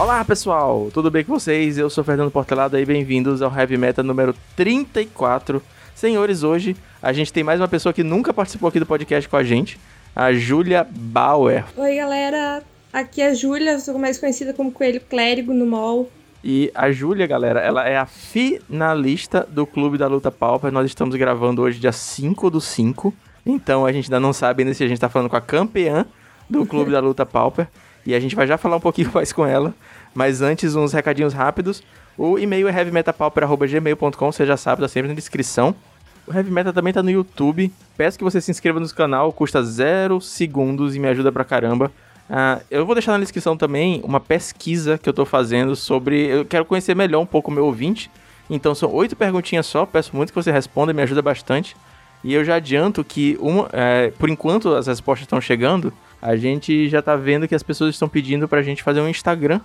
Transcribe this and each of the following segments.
Olá pessoal, tudo bem com vocês? Eu sou Fernando Portelado e bem-vindos ao Heavy Meta número 34. Senhores, hoje a gente tem mais uma pessoa que nunca participou aqui do podcast com a gente, a Júlia Bauer. Oi galera, aqui é a Júlia, sou mais conhecida como Coelho Clérigo no MOL. E a Júlia, galera, ela é a finalista do Clube da Luta Pauper. Nós estamos gravando hoje dia 5 do 5. Então a gente ainda não sabe ainda se a gente tá falando com a campeã do Clube da Luta Pauper. E a gente vai já falar um pouquinho mais com ela. Mas antes, uns recadinhos rápidos. O e-mail é heavymetapauper.gmail.com, você já sabe, tá sempre na descrição. O Heavy também tá no YouTube. Peço que você se inscreva no canal, custa zero segundos e me ajuda pra caramba. Uh, eu vou deixar na descrição também uma pesquisa que eu tô fazendo sobre. Eu quero conhecer melhor um pouco o meu ouvinte. Então são oito perguntinhas só, peço muito que você responda, me ajuda bastante. E eu já adianto que, uma, é, por enquanto as respostas estão chegando, a gente já tá vendo que as pessoas estão pedindo pra gente fazer um Instagram.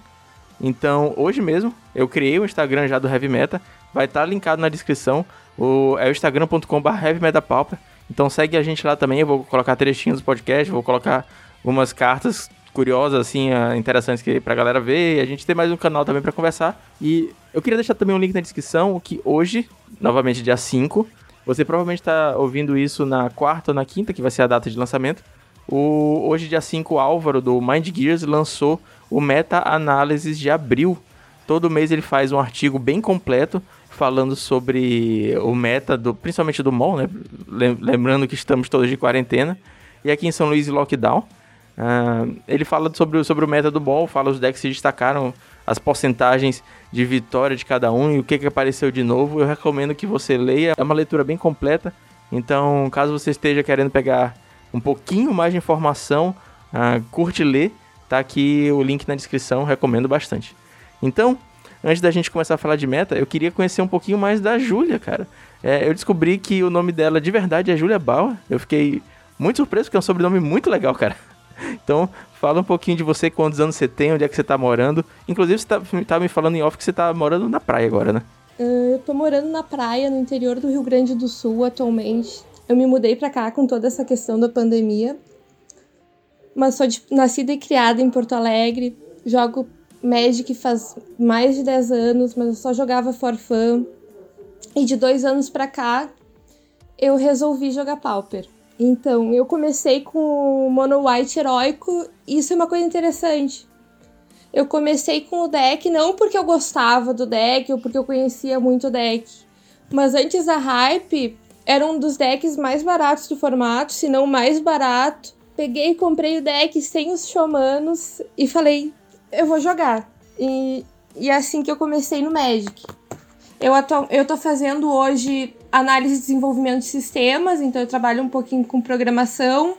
Então, hoje mesmo, eu criei o Instagram já do Heavy Meta, vai estar tá linkado na descrição. O, é o instagram.com.br heavymetapauper. Então segue a gente lá também, eu vou colocar trechinhos do podcast, vou colocar umas cartas curiosas, assim, ah, interessantes que, pra galera ver. E a gente tem mais um canal também para conversar. E eu queria deixar também um link na descrição, que hoje, novamente dia 5, você provavelmente está ouvindo isso na quarta ou na quinta, que vai ser a data de lançamento. O, hoje, dia 5, o Álvaro, do Mind Gears, lançou o Meta-Análises de abril. Todo mês ele faz um artigo bem completo falando sobre o meta, do, principalmente do mall, né? Lembrando que estamos todos de quarentena. E aqui em São Luís, lockdown. Uh, ele fala sobre, sobre o meta do mall, fala os decks que se destacaram, as porcentagens de vitória de cada um e o que, que apareceu de novo. Eu recomendo que você leia, é uma leitura bem completa. Então, caso você esteja querendo pegar um pouquinho mais de informação, uh, curte ler, tá aqui o link na descrição, recomendo bastante. Então, antes da gente começar a falar de meta, eu queria conhecer um pouquinho mais da Júlia, cara. É, eu descobri que o nome dela de verdade é Júlia Bauer. Eu fiquei muito surpreso, porque é um sobrenome muito legal, cara. Então, fala um pouquinho de você, quantos anos você tem, onde é que você tá morando. Inclusive, você tá, tá me falando em off que você tá morando na praia agora, né? Uh, eu tô morando na praia, no interior do Rio Grande do Sul, atualmente. Eu me mudei pra cá com toda essa questão da pandemia. Mas sou de, nascida e criada em Porto Alegre. Jogo Magic faz mais de 10 anos, mas eu só jogava for fun. E de dois anos pra cá, eu resolvi jogar Pauper. Então, eu comecei com o Mono White heróico, e isso é uma coisa interessante. Eu comecei com o deck não porque eu gostava do deck ou porque eu conhecia muito o deck, mas antes da hype, era um dos decks mais baratos do formato, se não mais barato. Peguei e comprei o deck sem os showmanos e falei, eu vou jogar. E, e é assim que eu comecei no Magic. Eu, atu eu tô fazendo hoje análise e desenvolvimento de sistemas, então eu trabalho um pouquinho com programação.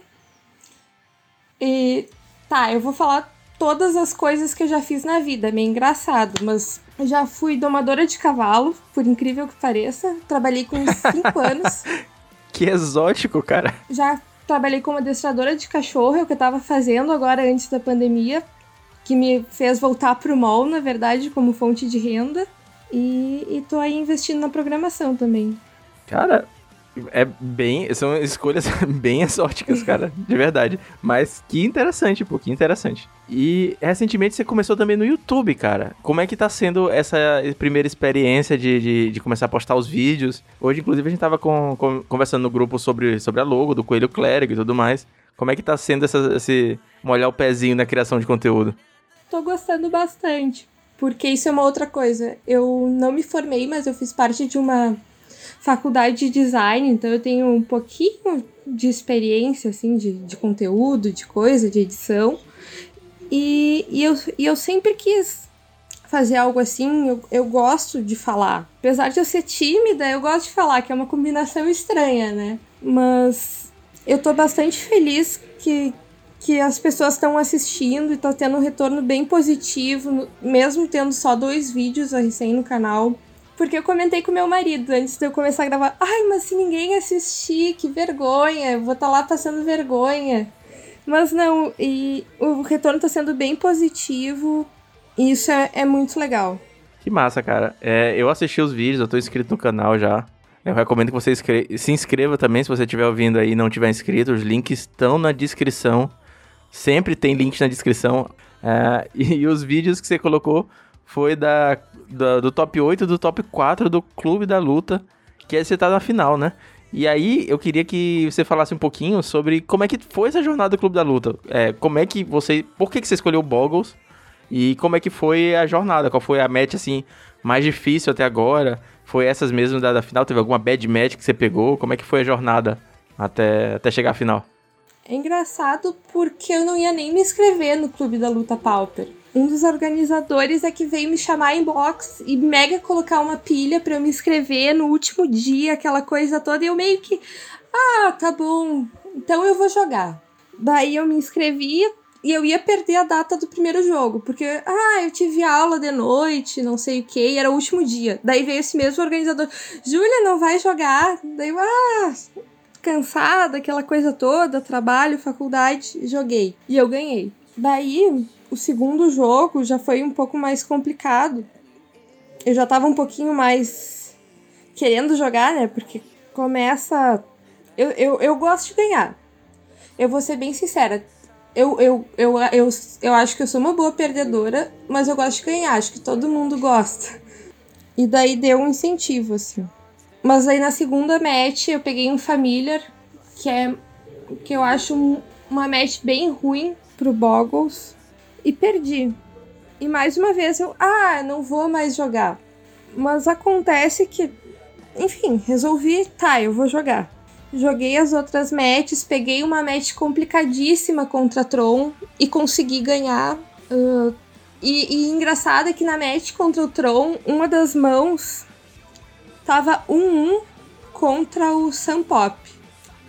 E tá, eu vou falar todas as coisas que eu já fiz na vida, meio engraçado, mas já fui domadora de cavalo, por incrível que pareça. Trabalhei com 5 anos. Que exótico, cara. Já trabalhei como adestradora de cachorro, é o que eu tava fazendo agora antes da pandemia, que me fez voltar pro mall, na verdade, como fonte de renda. E, e tô aí investindo na programação também. Cara, é bem. São escolhas bem exóticas, cara. De verdade. Mas que interessante, pô, que interessante. E recentemente você começou também no YouTube, cara. Como é que tá sendo essa primeira experiência de, de, de começar a postar os vídeos? Hoje, inclusive, a gente tava com, com, conversando no grupo sobre, sobre a logo do Coelho Clérigo e tudo mais. Como é que tá sendo essa, esse molhar o pezinho na criação de conteúdo? Tô gostando bastante. Porque isso é uma outra coisa. Eu não me formei, mas eu fiz parte de uma faculdade de design, então eu tenho um pouquinho de experiência, assim, de, de conteúdo, de coisa, de edição. E, e, eu, e eu sempre quis fazer algo assim, eu, eu gosto de falar. Apesar de eu ser tímida, eu gosto de falar, que é uma combinação estranha, né? Mas eu tô bastante feliz que, que as pessoas estão assistindo e tá tendo um retorno bem positivo, mesmo tendo só dois vídeos recém no canal. Porque eu comentei com meu marido antes de eu começar a gravar. Ai, mas se ninguém assistir, que vergonha. Vou estar tá lá passando vergonha. Mas não, e o retorno está sendo bem positivo. E isso é, é muito legal. Que massa, cara. É, eu assisti os vídeos, eu tô inscrito no canal já. Eu recomendo que você se inscreva também, se você estiver ouvindo aí e não tiver inscrito. Os links estão na descrição. Sempre tem link na descrição. É, e, e, os vídeos que você colocou foi da, da, do top 8 do top 4 do Clube da Luta, que é você na final, né? E aí eu queria que você falasse um pouquinho sobre como é que foi essa jornada do Clube da Luta. É, como é que você. Por que, que você escolheu o Boggles? E como é que foi a jornada? Qual foi a match assim mais difícil até agora? Foi essas mesmo da, da final? Teve alguma bad match que você pegou? Como é que foi a jornada até, até chegar à final? É engraçado porque eu não ia nem me inscrever no Clube da Luta Pauper. Um dos organizadores é que veio me chamar em box e mega colocar uma pilha para eu me inscrever no último dia, aquela coisa toda. E eu meio que, ah, tá bom, então eu vou jogar. Daí eu me inscrevi e eu ia perder a data do primeiro jogo, porque, ah, eu tive aula de noite, não sei o que, era o último dia. Daí veio esse mesmo organizador, Júlia, não vai jogar? Daí eu, ah, cansada, aquela coisa toda, trabalho, faculdade, joguei. E eu ganhei. Daí, o segundo jogo já foi um pouco mais complicado. Eu já tava um pouquinho mais querendo jogar, né? Porque começa. Eu, eu, eu gosto de ganhar. Eu vou ser bem sincera. Eu, eu, eu, eu, eu acho que eu sou uma boa perdedora, mas eu gosto de ganhar. Acho que todo mundo gosta. E daí deu um incentivo, assim. Mas aí na segunda match eu peguei um Familiar, que é que eu acho uma match bem ruim pro Boggles e perdi. E mais uma vez eu, ah, não vou mais jogar. Mas acontece que, enfim, resolvi, tá, eu vou jogar. Joguei as outras matches, peguei uma match complicadíssima contra Tron e consegui ganhar. Uh, e, e engraçado é que na match contra o Tron, uma das mãos tava 1-1 contra o Sam Pop,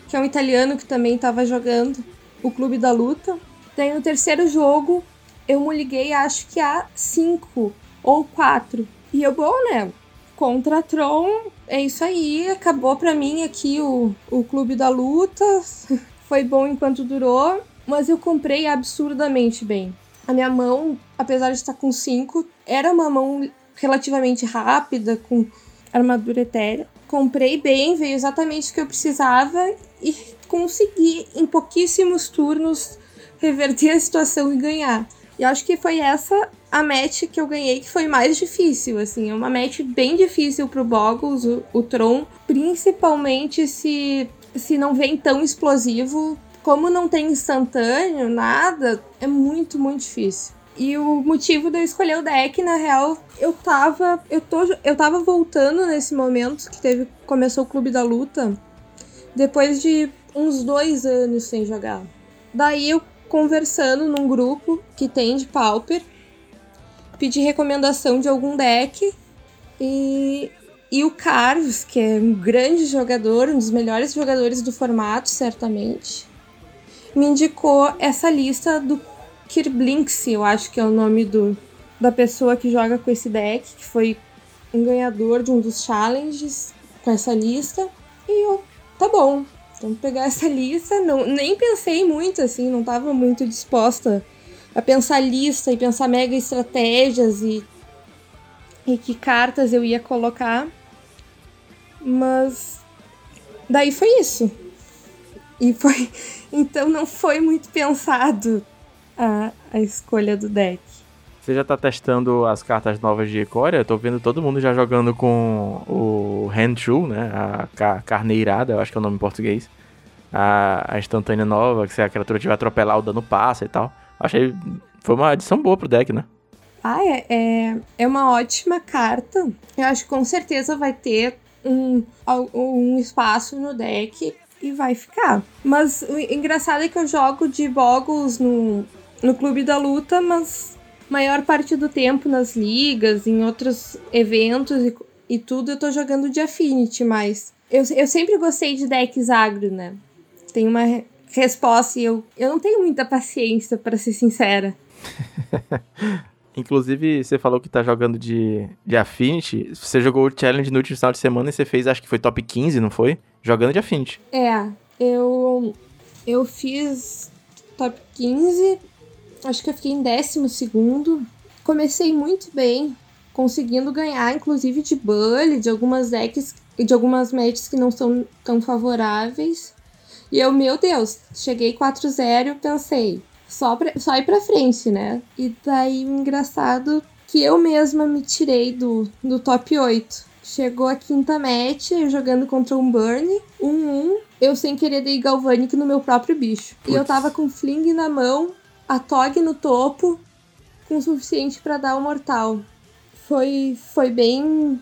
que é um italiano que também estava jogando o Clube da Luta. Daí no terceiro jogo eu me liguei acho que a 5 ou 4. E eu, bom, né? Contra Tron, é isso aí. Acabou pra mim aqui o, o Clube da Luta. Foi bom enquanto durou, mas eu comprei absurdamente bem. A minha mão, apesar de estar com 5, era uma mão relativamente rápida, com armadura etérea. Comprei bem, veio exatamente o que eu precisava e consegui, em pouquíssimos turnos, reverter a situação e ganhar. E acho que foi essa a match que eu ganhei que foi mais difícil, assim. É uma match bem difícil pro Boggles, o, o Tron, principalmente se, se não vem tão explosivo. Como não tem instantâneo, nada, é muito, muito difícil. E o motivo de eu escolher o deck, na real, eu tava. Eu, tô, eu tava voltando nesse momento que teve. Começou o Clube da Luta. Depois de uns dois anos sem jogar. Daí eu conversando num grupo que tem de Pauper. Pedi recomendação de algum deck. E, e o Carlos, que é um grande jogador, um dos melhores jogadores do formato, certamente, me indicou essa lista do Kirblinks, eu acho que é o nome do, da pessoa que joga com esse deck, que foi um ganhador de um dos challenges com essa lista. E eu, tá bom, vamos pegar essa lista. Não, nem pensei muito, assim, não tava muito disposta a pensar lista e pensar mega estratégias e, e que cartas eu ia colocar. Mas daí foi isso. E foi. Então não foi muito pensado a, a escolha do deck. Você já tá testando as cartas novas de Ikoria? Eu tô vendo todo mundo já jogando com o Hand True, né? A ca carneirada, eu acho que é o nome em português. A, a instantânea nova, que se a criatura tiver atropelar, o dano passa e tal. Achei. Foi uma adição boa pro deck, né? Ah, é, é, é uma ótima carta. Eu acho que com certeza vai ter um, um espaço no deck e vai ficar. Mas o engraçado é que eu jogo de Boggles no, no Clube da Luta, mas maior parte do tempo nas ligas, em outros eventos e, e tudo, eu tô jogando de Affinity, mas eu, eu sempre gostei de decks agro, né? Tem uma resposta e eu, eu não tenho muita paciência, para ser sincera. Inclusive, você falou que tá jogando de, de Affinity. Você jogou o Challenge no último final de semana e você fez, acho que foi top 15, não foi? Jogando de Affinity. É, eu, eu fiz top 15, acho que eu fiquei em décimo segundo. Comecei muito bem, conseguindo ganhar, inclusive de bully, de algumas decks e de algumas matches que não são tão favoráveis. E eu, meu Deus, cheguei 4-0 e pensei, só, pra, só ir pra frente, né? E daí, engraçado que eu mesma me tirei do, do top 8. Chegou a quinta match, eu jogando contra um Burn, 1-1. Um, um, eu sem querer dei Galvanic no meu próprio bicho. Puts. E eu tava com Fling na mão, a Tog no topo, com o suficiente para dar o mortal. Foi, foi bem.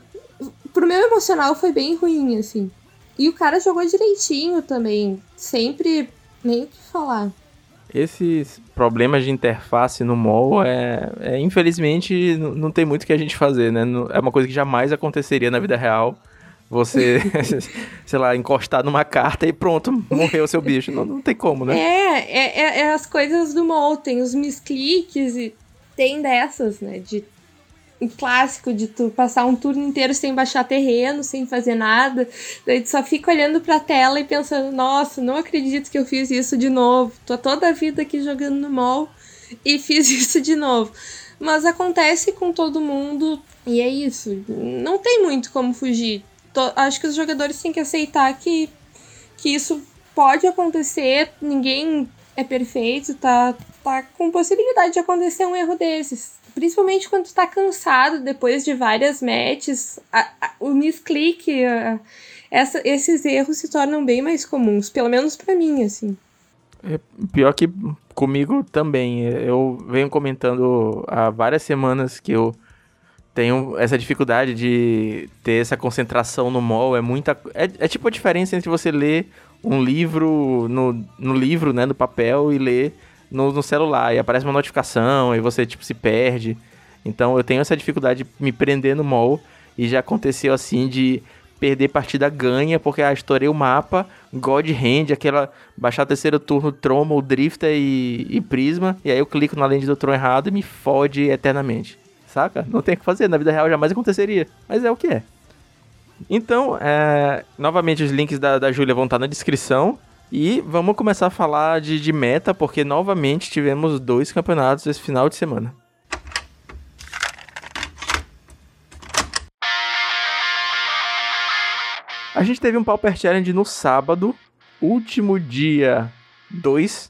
Pro meu emocional foi bem ruim, assim. E o cara jogou direitinho também. Sempre nem o que falar. Esses problemas de interface no mall é, é infelizmente não tem muito que a gente fazer, né? É uma coisa que jamais aconteceria na vida real. Você, sei lá, encostar numa carta e pronto, morreu seu bicho. Não, não tem como, né? É, é, é, é as coisas do mall, tem os miscliques e tem dessas, né? De um clássico de tu passar um turno inteiro sem baixar terreno, sem fazer nada. Daí tu só fica olhando pra tela e pensando, nossa, não acredito que eu fiz isso de novo. Tô toda a vida aqui jogando no mall e fiz isso de novo. Mas acontece com todo mundo e é isso. Não tem muito como fugir. Acho que os jogadores têm que aceitar que, que isso pode acontecer, ninguém é perfeito, tá, tá com possibilidade de acontecer um erro desses. Principalmente quando tu tá cansado depois de várias matches, a, a, o misclick, essa, esses erros se tornam bem mais comuns, pelo menos para mim, assim. É, pior que comigo também. Eu venho comentando há várias semanas que eu tenho essa dificuldade de ter essa concentração no mall. É muita. É, é tipo a diferença entre você ler um livro no, no livro, né, no papel, e ler no, no celular e aparece uma notificação e você, tipo, se perde. Então eu tenho essa dificuldade de me prender no mall e já aconteceu assim de perder partida ganha, porque ah, estourei o mapa, God Hand, aquela baixar terceiro turno, Troma, o Drifter e, e Prisma, e aí eu clico na lente do Tron errado e me fode eternamente. Saca? Não tem o que fazer, na vida real jamais aconteceria. Mas é o que é. Então, é, novamente os links da, da Júlia vão estar na descrição. E vamos começar a falar de, de meta, porque novamente tivemos dois campeonatos esse final de semana. A gente teve um Pauper Challenge no sábado, último dia 2.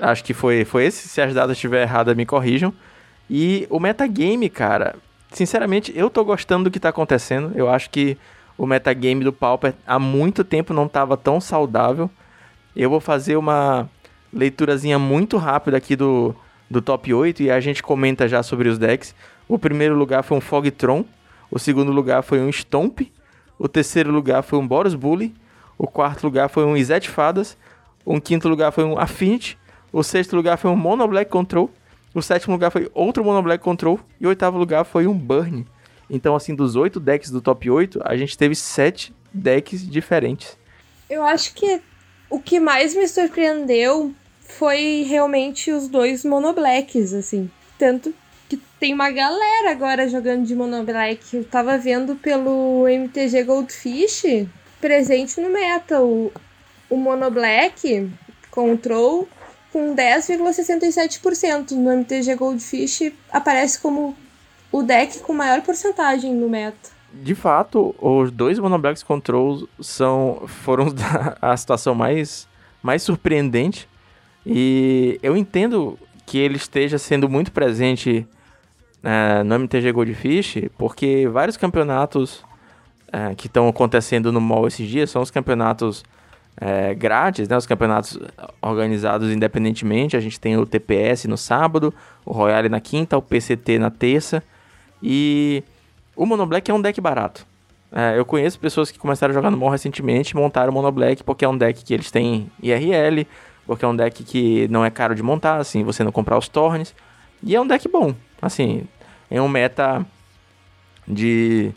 Acho que foi, foi esse. Se as datas estiver erradas, me corrijam. E o metagame, cara, sinceramente, eu tô gostando do que tá acontecendo. Eu acho que o metagame do Pauper há muito tempo não tava tão saudável. Eu vou fazer uma leiturazinha muito rápida aqui do, do top 8 e a gente comenta já sobre os decks. O primeiro lugar foi um Fogtron, o segundo lugar foi um Stomp, o terceiro lugar foi um Boros Bully, o quarto lugar foi um Izet Fadas, o quinto lugar foi um Affinity, o sexto lugar foi um Mono Black Control, o sétimo lugar foi outro Mono Black Control e o oitavo lugar foi um Burn. Então, assim, dos oito decks do top 8, a gente teve sete decks diferentes. Eu acho que o que mais me surpreendeu foi realmente os dois monoblacks, assim. Tanto que tem uma galera agora jogando de monoblack. Eu tava vendo pelo MTG Goldfish presente no meta. O, o monoblack Control com 10,67% no MTG Goldfish aparece como o deck com maior porcentagem no meta de fato, os dois Monoblacks Controls são, foram a situação mais, mais surpreendente. E eu entendo que ele esteja sendo muito presente uh, no MTG Goldfish, porque vários campeonatos uh, que estão acontecendo no mall esses dias são os campeonatos uh, grátis, né? Os campeonatos organizados independentemente. A gente tem o TPS no sábado, o Royale na quinta, o PCT na terça. E o Mono Black é um deck barato. É, eu conheço pessoas que começaram a jogar no Mall recentemente montaram o Mono Black porque é um deck que eles têm IRL, porque é um deck que não é caro de montar, assim, você não comprar os Tornes. E é um deck bom, assim, é um meta de,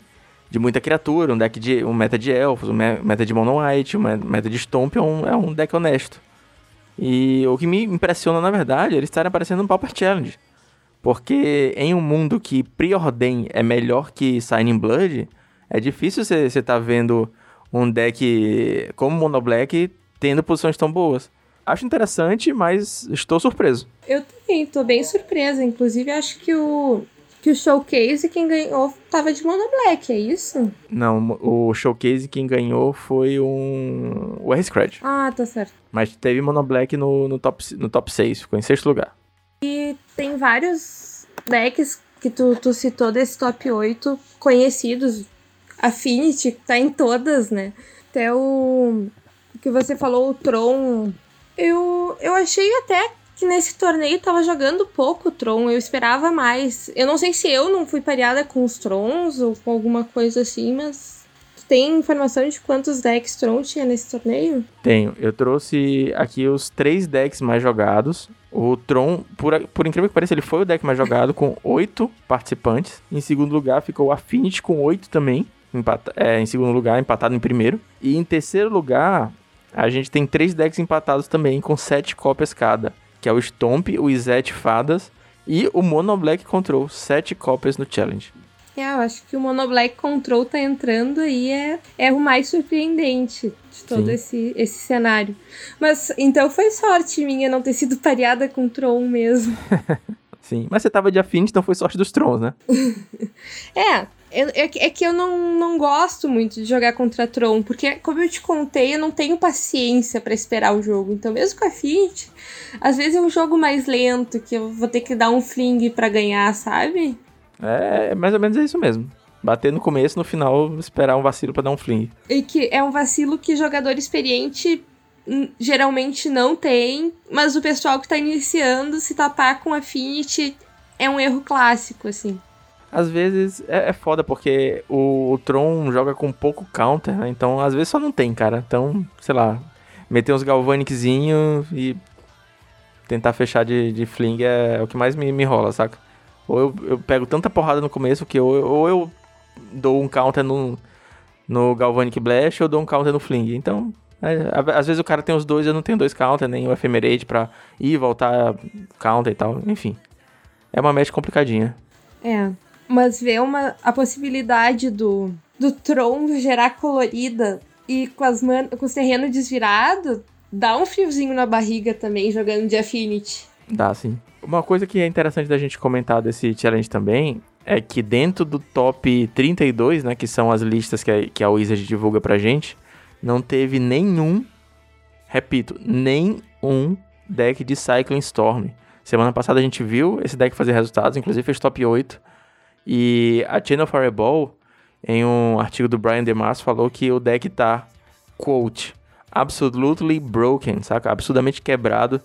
de muita criatura, um deck de um meta de elfos, um meta de Mono White, um meta de Stomp, é um, é um deck honesto. E o que me impressiona, na verdade, é eles estarem aparecendo no Pauper Challenge. Porque em um mundo que Preordain é melhor que Signing Blood, é difícil você estar tá vendo um deck como Mono Black tendo posições tão boas. Acho interessante, mas estou surpreso. Eu também, estou bem surpresa. Inclusive, acho que o, que o showcase quem ganhou tava de mono black, é isso? Não, o showcase quem ganhou foi um. O R-Scratch. Ah, tá certo. Mas teve mono black no, no, top, no top 6, ficou em sexto lugar. E tem vários decks que tu, tu citou desse top 8 conhecidos. Affinity tá em todas, né? Até o que você falou, o Tron. Eu, eu achei até que nesse torneio tava jogando pouco Tron, eu esperava mais. Eu não sei se eu não fui pareada com os Trons ou com alguma coisa assim, mas tem informação de quantos decks Tron tinha nesse torneio? Tenho. Eu trouxe aqui os três decks mais jogados. O Tron, por, por incrível que pareça, ele foi o deck mais jogado com oito participantes. Em segundo lugar ficou o Affinity com oito também. Empata, é, em segundo lugar, empatado em primeiro. E em terceiro lugar, a gente tem três decks empatados também, com sete cópias cada que é o Stomp, o Izete Fadas e o Mono Black Control, sete cópias no Challenge. É, eu acho que o Mono Black Control tá entrando aí, é, é o mais surpreendente de todo esse, esse cenário. Mas então foi sorte minha não ter sido pareada com Tron mesmo. Sim, mas você tava de Affinity, então foi sorte dos Trons, né? é, é, é, que eu não, não gosto muito de jogar contra Tron, porque, como eu te contei, eu não tenho paciência para esperar o jogo. Então, mesmo com a Fit, às vezes é um jogo mais lento, que eu vou ter que dar um fling para ganhar, sabe? É, mais ou menos é isso mesmo. Bater no começo, no final, esperar um vacilo para dar um fling. E que é um vacilo que jogador experiente hum, geralmente não tem, mas o pessoal que tá iniciando, se tapar com Affinity, é um erro clássico, assim às vezes é, é foda, porque o, o, Tron joga com pouco counter, né? Então, às vezes só não tem, cara. Então, sei lá, meter uns Galvaniczinho e tentar fechar de, de fling é, o que mais me, me rola, saca? Ou eu, eu pego tanta porrada no começo que ou, ou eu dou um counter no, no Galvanic Blast ou dou um counter no fling. Então, é, às vezes o cara tem os dois, eu não tenho dois counter, nem o Ephemerate pra ir voltar counter e tal. Enfim, é uma match complicadinha. É, mas ver uma, a possibilidade do, do Tron gerar colorida e com, as man, com os terrenos desvirados, dá um friozinho na barriga também jogando de Affinity. Dá, sim. Uma coisa que é interessante da gente comentar desse challenge também é que dentro do top 32, né, que são as listas que a, que a Wizard divulga pra gente, não teve nenhum, repito, nenhum deck de Cycling Storm. Semana passada a gente viu esse deck fazer resultados, inclusive fez top 8. E a Channel Fireball, em um artigo do Brian DeMars, falou que o deck tá, quote, absolutely broken, saca? Absurdamente quebrado.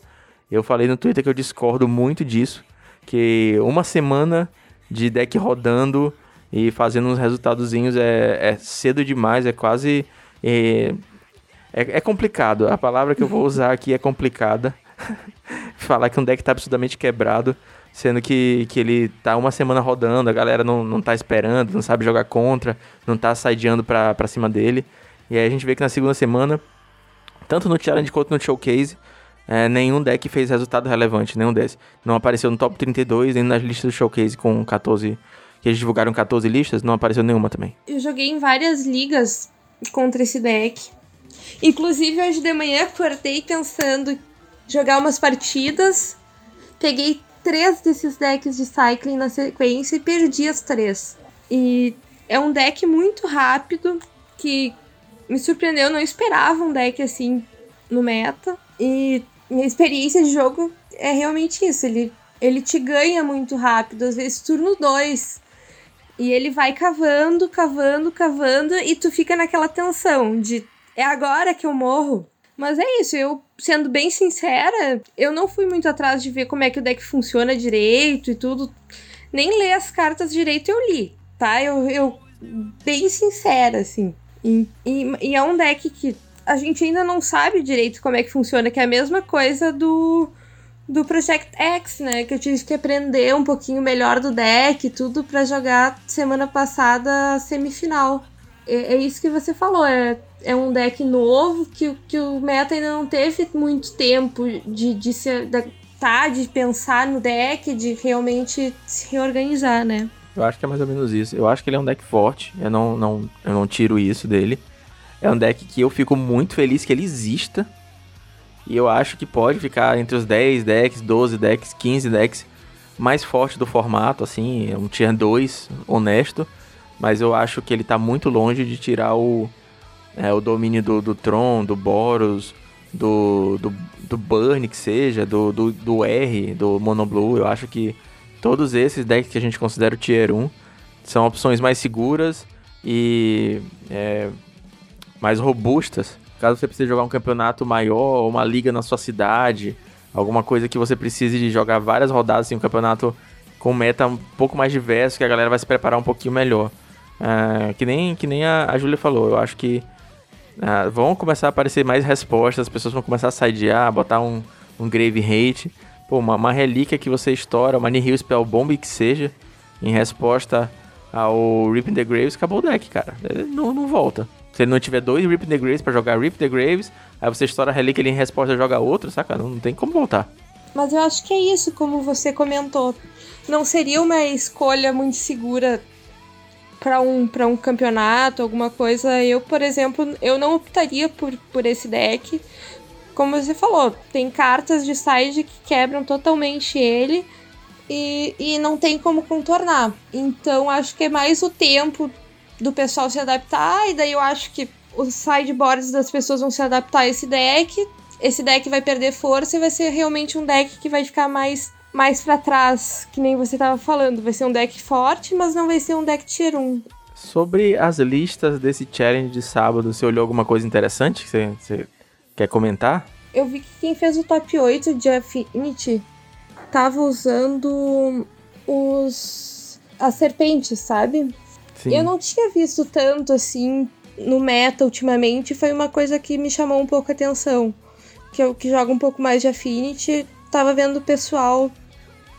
Eu falei no Twitter que eu discordo muito disso, que uma semana de deck rodando e fazendo uns resultadozinhos é, é cedo demais, é quase... É, é, é, complicado, a palavra que eu vou usar aqui é complicada. Falar que um deck tá absolutamente quebrado sendo que, que ele tá uma semana rodando, a galera não, não tá esperando, não sabe jogar contra, não tá sideando pra, pra cima dele. E aí a gente vê que na segunda semana, tanto no Challenge quanto no Showcase, é, nenhum deck fez resultado relevante, nenhum desses. Não apareceu no top 32, nem nas listas do Showcase com 14, que eles divulgaram 14 listas, não apareceu nenhuma também. Eu joguei em várias ligas contra esse deck. Inclusive hoje de manhã acordei pensando jogar umas partidas. Peguei três desses decks de Cycling na sequência e perdi as três. E é um deck muito rápido que me surpreendeu, eu não esperava um deck assim no meta. E minha experiência de jogo é realmente isso, ele, ele te ganha muito rápido, às vezes turno 2. E ele vai cavando, cavando, cavando, e tu fica naquela tensão de é agora que eu morro. Mas é isso, eu, sendo bem sincera, eu não fui muito atrás de ver como é que o deck funciona direito e tudo. Nem ler as cartas direito eu li, tá? Eu, eu bem sincera, assim. E, e, e, é um deck que a gente ainda não sabe direito como é que funciona, que é a mesma coisa do, do Project X, né? Que eu tive que aprender um pouquinho melhor do deck e tudo para jogar semana passada semifinal. É, é isso que você falou, é é um deck novo que, que o meta ainda não teve muito tempo de, de se adaptar, de pensar no deck, de realmente se reorganizar, né? Eu acho que é mais ou menos isso. Eu acho que ele é um deck forte. Eu não, não, eu não tiro isso dele. É um deck que eu fico muito feliz que ele exista. E eu acho que pode ficar entre os 10 decks, 12 decks, 15 decks mais forte do formato, assim, um tier 2 honesto, mas eu acho que ele tá muito longe de tirar o, é, o domínio do, do Tron, do Boros, do, do, do Burn, que seja, do, do, do R, do Monoblue. Eu acho que todos esses decks que a gente considera o Tier 1 são opções mais seguras e é, mais robustas. Caso você precise jogar um campeonato maior, uma liga na sua cidade, alguma coisa que você precise de jogar várias rodadas em assim, um campeonato com meta um pouco mais diverso, que a galera vai se preparar um pouquinho melhor. É, que nem, que nem a, a Júlia falou, eu acho que é, vão começar a aparecer mais respostas, as pessoas vão começar a sidear, botar um, um Grave Hate, pô, uma, uma relíquia que você estoura, uma Nihil Spell Bomb que seja, em resposta ao Rip the Graves, acabou o deck, cara. Não, não volta. Se ele não tiver dois Rip the Graves pra jogar Rip the Graves, aí você estoura a relíquia ele em resposta joga outro, saca? Não, não tem como voltar. Mas eu acho que é isso, como você comentou. Não seria uma escolha muito segura para um, um campeonato, alguma coisa. Eu, por exemplo, eu não optaria por, por esse deck. Como você falou, tem cartas de side que quebram totalmente ele e, e não tem como contornar. Então acho que é mais o tempo do pessoal se adaptar, e daí eu acho que os sideboards das pessoas vão se adaptar a esse deck. Esse deck vai perder força e vai ser realmente um deck que vai ficar mais mais para trás, que nem você tava falando. Vai ser um deck forte, mas não vai ser um deck tier 1. Sobre as listas desse challenge de sábado, você olhou alguma coisa interessante que você, você quer comentar? Eu vi que quem fez o top 8 de Affinity tava usando os as serpentes, sabe? Sim. Eu não tinha visto tanto assim no meta ultimamente, foi uma coisa que me chamou um pouco a atenção. Que eu que jogo um pouco mais de Affinity, tava vendo o pessoal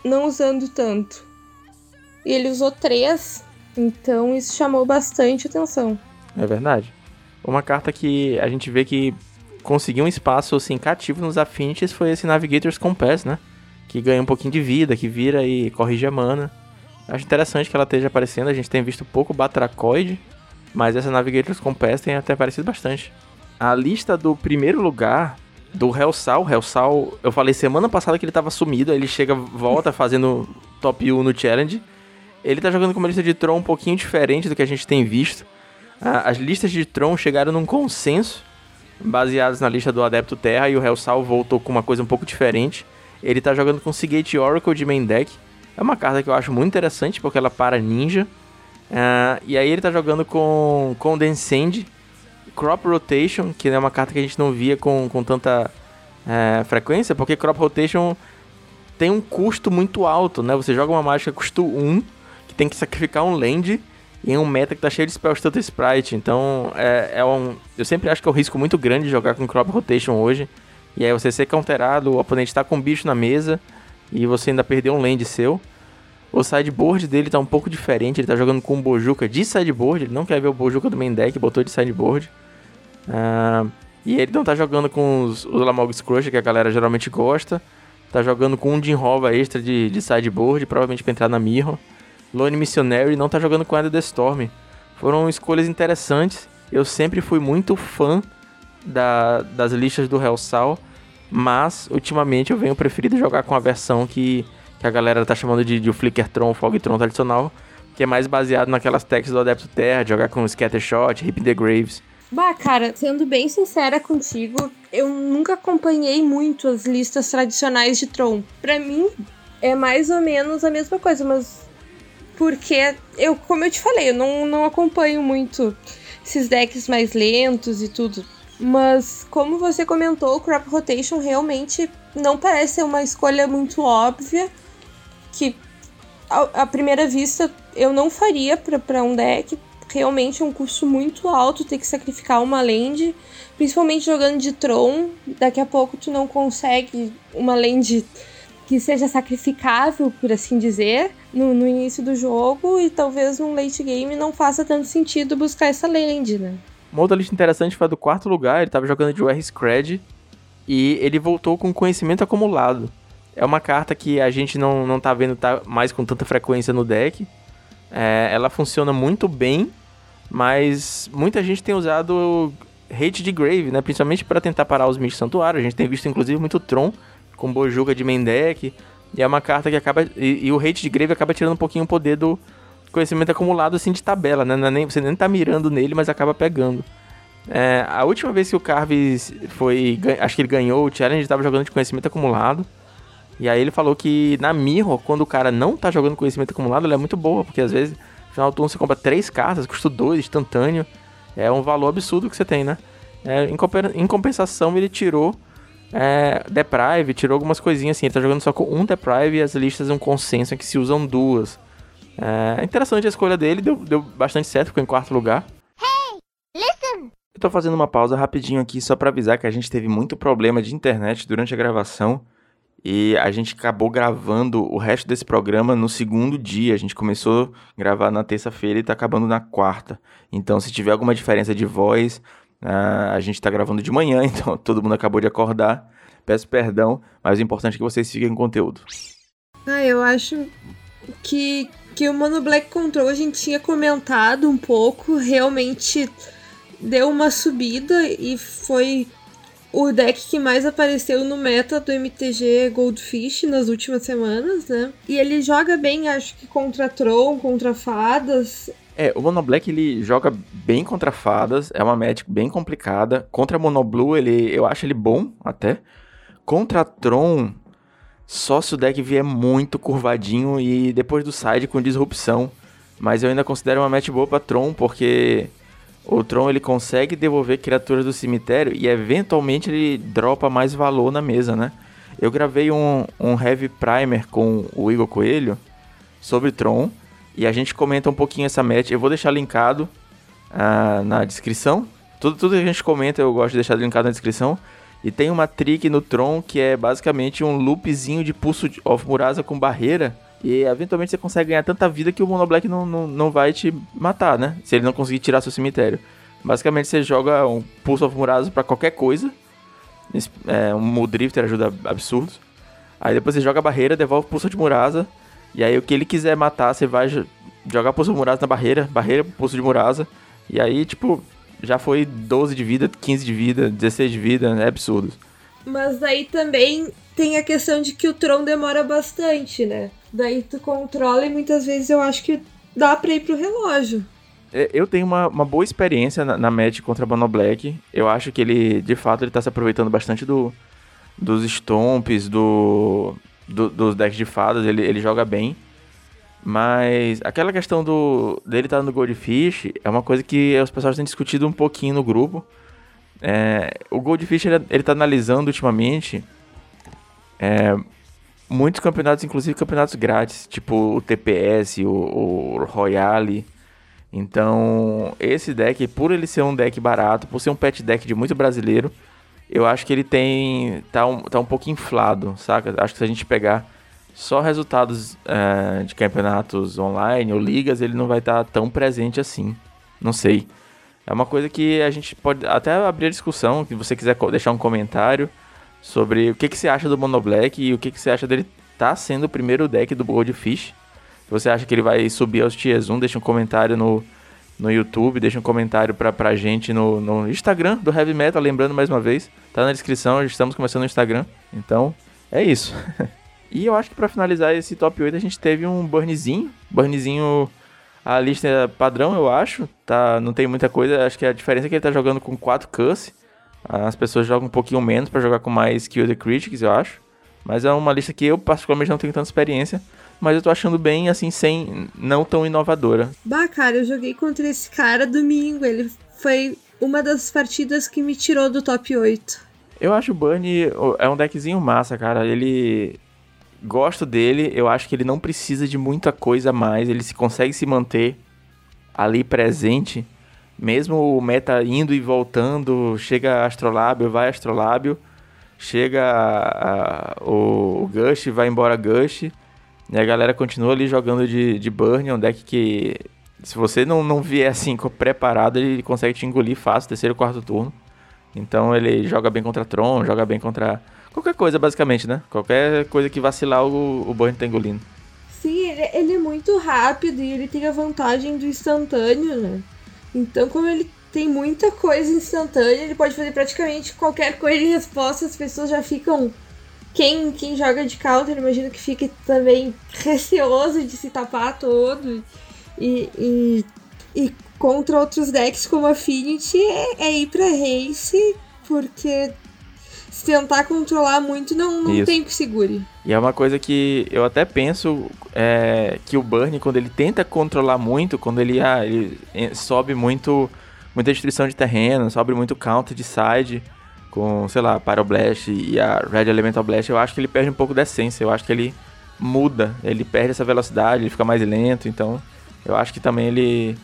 não usando tanto. E ele usou três, então isso chamou bastante atenção. É verdade. Uma carta que a gente vê que conseguiu um espaço assim cativo nos Affinities foi esse Navigator's Compass, né? Que ganha um pouquinho de vida, que vira e corrige a mana. Acho interessante que ela esteja aparecendo. A gente tem visto pouco Batracoid, mas essa Navigator's Compass tem até aparecido bastante. A lista do primeiro lugar do Hellsal. Hellsal, eu falei semana passada que ele tava sumido, aí ele chega, volta fazendo top 1 no challenge. Ele tá jogando com uma lista de Tron um pouquinho diferente do que a gente tem visto. As listas de Tron chegaram num consenso, baseadas na lista do Adepto Terra, e o Hellsal voltou com uma coisa um pouco diferente. Ele tá jogando com Seagate Oracle de main deck, é uma carta que eu acho muito interessante porque ela para ninja. Uh, e aí ele tá jogando com Condensend, Crop Rotation, que é uma carta que a gente não via com, com tanta uh, frequência, porque Crop Rotation tem um custo muito alto, né? Você joga uma mágica custo 1, que tem que sacrificar um land em um meta que tá cheio de spell stutter sprite. Então é, é um. Eu sempre acho que é um risco muito grande jogar com Crop Rotation hoje. E aí você ser counterado, o oponente tá com um bicho na mesa e você ainda perdeu um land seu. O sideboard dele tá um pouco diferente, ele tá jogando com o Bojuka de sideboard, ele não quer ver o Bojuka do main deck, botou de sideboard. Uh, e ele não tá jogando com os, os Lamog's Crusher, que a galera geralmente gosta. Tá jogando com um Jinrova extra de, de sideboard, provavelmente pra entrar na Mirror. Lone Missionary não tá jogando com Ender the Storm. Foram escolhas interessantes. Eu sempre fui muito fã da, das listas do Hellsal. Mas, ultimamente, eu venho preferido jogar com a versão que, que a galera tá chamando de, de Flickertron, Fogtron tradicional, que é mais baseado naquelas techs do Adepto Terra, jogar com Scattershot, Rip the Graves. Bah, cara, sendo bem sincera contigo, eu nunca acompanhei muito as listas tradicionais de Tron. Pra mim, é mais ou menos a mesma coisa, mas. Porque eu, como eu te falei, eu não, não acompanho muito esses decks mais lentos e tudo. Mas, como você comentou, o Crop Rotation realmente não parece ser uma escolha muito óbvia. Que, à primeira vista, eu não faria para um deck. Realmente é um custo muito alto ter que sacrificar uma land. Principalmente jogando de Tron. Daqui a pouco tu não consegue uma land que seja sacrificável, por assim dizer, no, no início do jogo. E talvez num late game não faça tanto sentido buscar essa land, né? Uma outra lista interessante foi a do quarto lugar, ele estava jogando de UR Scred e ele voltou com conhecimento acumulado. É uma carta que a gente não, não tá vendo tá mais com tanta frequência no deck. É, ela funciona muito bem, mas muita gente tem usado Hate de Grave, né? Principalmente para tentar parar os Mish Santuário. A gente tem visto inclusive muito Tron com Bojuga de main deck. E é uma carta que acaba. E, e o hate de Grave acaba tirando um pouquinho o poder do conhecimento acumulado assim de tabela, né? É nem, você nem tá mirando nele, mas acaba pegando. É, a última vez que o Carves foi. Acho que ele ganhou o challenge, ele tava jogando de conhecimento acumulado. E aí ele falou que na Mirror, quando o cara não tá jogando conhecimento acumulado, ela é muito boa, porque às vezes final do turno você compra três cartas, custa dois, instantâneo. É um valor absurdo que você tem, né? É, em, compensação, ele tirou é, Deprive, tirou algumas coisinhas assim. Ele tá jogando só com um Deprive e as listas um consenso em que se usam duas. É interessante a escolha dele, deu, deu bastante certo, ficou em quarto lugar. Hey, listen! Eu tô fazendo uma pausa rapidinho aqui só para avisar que a gente teve muito problema de internet durante a gravação e a gente acabou gravando o resto desse programa no segundo dia. A gente começou a gravar na terça-feira e tá acabando na quarta. Então, se tiver alguma diferença de voz, uh, a gente tá gravando de manhã, então todo mundo acabou de acordar. Peço perdão, mas o importante é que vocês sigam o conteúdo. Ah, eu acho que, que o Mono Black Control a gente tinha comentado um pouco, realmente deu uma subida e foi o deck que mais apareceu no meta do MTG Goldfish nas últimas semanas, né? E ele joga bem, acho que contra Tron, contra Fadas. É, o Mono Black ele joga bem contra Fadas, é uma match bem complicada. Contra Mono Blue, ele, eu acho ele bom até. Contra Tron, só se o deck vier muito curvadinho e depois do side com disrupção. Mas eu ainda considero uma match boa pra Tron, porque o Tron ele consegue devolver criaturas do cemitério e eventualmente ele dropa mais valor na mesa, né? Eu gravei um, um Heavy Primer com o Igor Coelho sobre Tron e a gente comenta um pouquinho essa match. Eu vou deixar linkado uh, na descrição. Tudo, tudo que a gente comenta eu gosto de deixar linkado na descrição. E tem uma trick no Tron que é basicamente um loopzinho de pulso of Murasa com barreira e eventualmente você consegue ganhar tanta vida que o Mono Black não, não, não vai te matar, né? Se ele não conseguir tirar seu cemitério. Basicamente você joga um Pulse of Murazo pra qualquer coisa. É, um Muldrifter ajuda absurdos. Aí depois você joga a barreira, devolve o Pulso de Murasa. E aí o que ele quiser matar, você vai jogar Pulso de Murasa na barreira, barreira, Pulso de Murasa. E aí, tipo, já foi 12 de vida, 15 de vida, 16 de vida, é absurdo. Mas daí também tem a questão de que o Tron demora bastante, né? Daí tu controla e muitas vezes eu acho que dá pra ir pro relógio. É, eu tenho uma, uma boa experiência na, na match contra Mono Black. Eu acho que ele, de fato, ele tá se aproveitando bastante do, dos stomps, do, do, dos decks de fadas. Ele, ele joga bem. Mas aquela questão do dele estar tá no Goldfish é uma coisa que os pessoal têm discutido um pouquinho no grupo. É, o Goldfish ele, ele tá analisando ultimamente é, muitos campeonatos, inclusive campeonatos grátis, tipo o TPS, o, o Royale. Então, esse deck, por ele ser um deck barato, por ser um pet deck de muito brasileiro, eu acho que ele tem. tá um, tá um pouco inflado, saca? Acho que se a gente pegar só resultados é, de campeonatos online ou ligas, ele não vai estar tá tão presente assim. Não sei. É uma coisa que a gente pode até abrir a discussão, se você quiser deixar um comentário sobre o que, que você acha do Mono Black e o que, que você acha dele tá sendo o primeiro deck do Goldfish. Se você acha que ele vai subir aos Tiers 1, deixa um comentário no, no YouTube, deixa um comentário pra, pra gente no, no Instagram do Heavy Metal, lembrando mais uma vez, tá na descrição, estamos começando no Instagram. Então, é isso. e eu acho que para finalizar esse top 8 a gente teve um burnzinho, burnzinho a lista é padrão, eu acho, tá, não tem muita coisa, acho que a diferença é que ele tá jogando com 4 cuss. As pessoas jogam um pouquinho menos para jogar com mais Kill the Critics, eu acho. Mas é uma lista que eu particularmente não tenho tanta experiência, mas eu tô achando bem assim sem não tão inovadora. Bah, cara, eu joguei contra esse cara domingo, ele foi uma das partidas que me tirou do top 8. Eu acho o Bunny é um deckzinho massa, cara. Ele gosto dele, eu acho que ele não precisa de muita coisa a mais, ele se consegue se manter ali presente, mesmo o meta indo e voltando, chega Astrolábio, vai Astrolábio, chega a, a, o Gush, vai embora Gush, e a galera continua ali jogando de, de Burn, é um deck que se você não, não vier assim preparado, ele consegue te engolir fácil, terceiro, quarto turno. Então ele joga bem contra Tron, joga bem contra Qualquer coisa, basicamente, né? Qualquer coisa que vacilar, o, o Burn tá engolindo. Sim, ele, ele é muito rápido e ele tem a vantagem do instantâneo, né? Então, como ele tem muita coisa instantânea, ele pode fazer praticamente qualquer coisa em resposta, as pessoas já ficam quem, quem joga de counter, imagino que fique também receoso de se tapar todo. E, e, e contra outros decks como Affinity é, é ir pra race, porque tentar controlar muito não, não tem que segure. E é uma coisa que eu até penso é, que o Burn, quando ele tenta controlar muito, quando ele, ah, ele sobe muito muita destruição de terreno, sobe muito counter de side com, sei lá, Pyroblast e a Red Elemental Blast, eu acho que ele perde um pouco da essência, eu acho que ele muda, ele perde essa velocidade, ele fica mais lento, então eu acho que também ele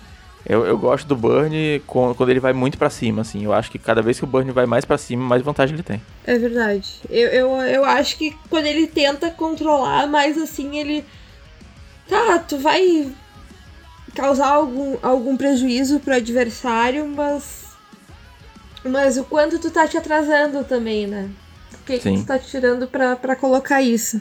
eu, eu gosto do Burn quando ele vai muito para cima, assim. Eu acho que cada vez que o Burn vai mais para cima, mais vantagem ele tem. É verdade. Eu, eu, eu acho que quando ele tenta controlar, mais assim, ele. Tá, tu vai causar algum, algum prejuízo pro adversário, mas. Mas o quanto tu tá te atrasando também, né? O que, que tu tá tirando pra, pra colocar isso?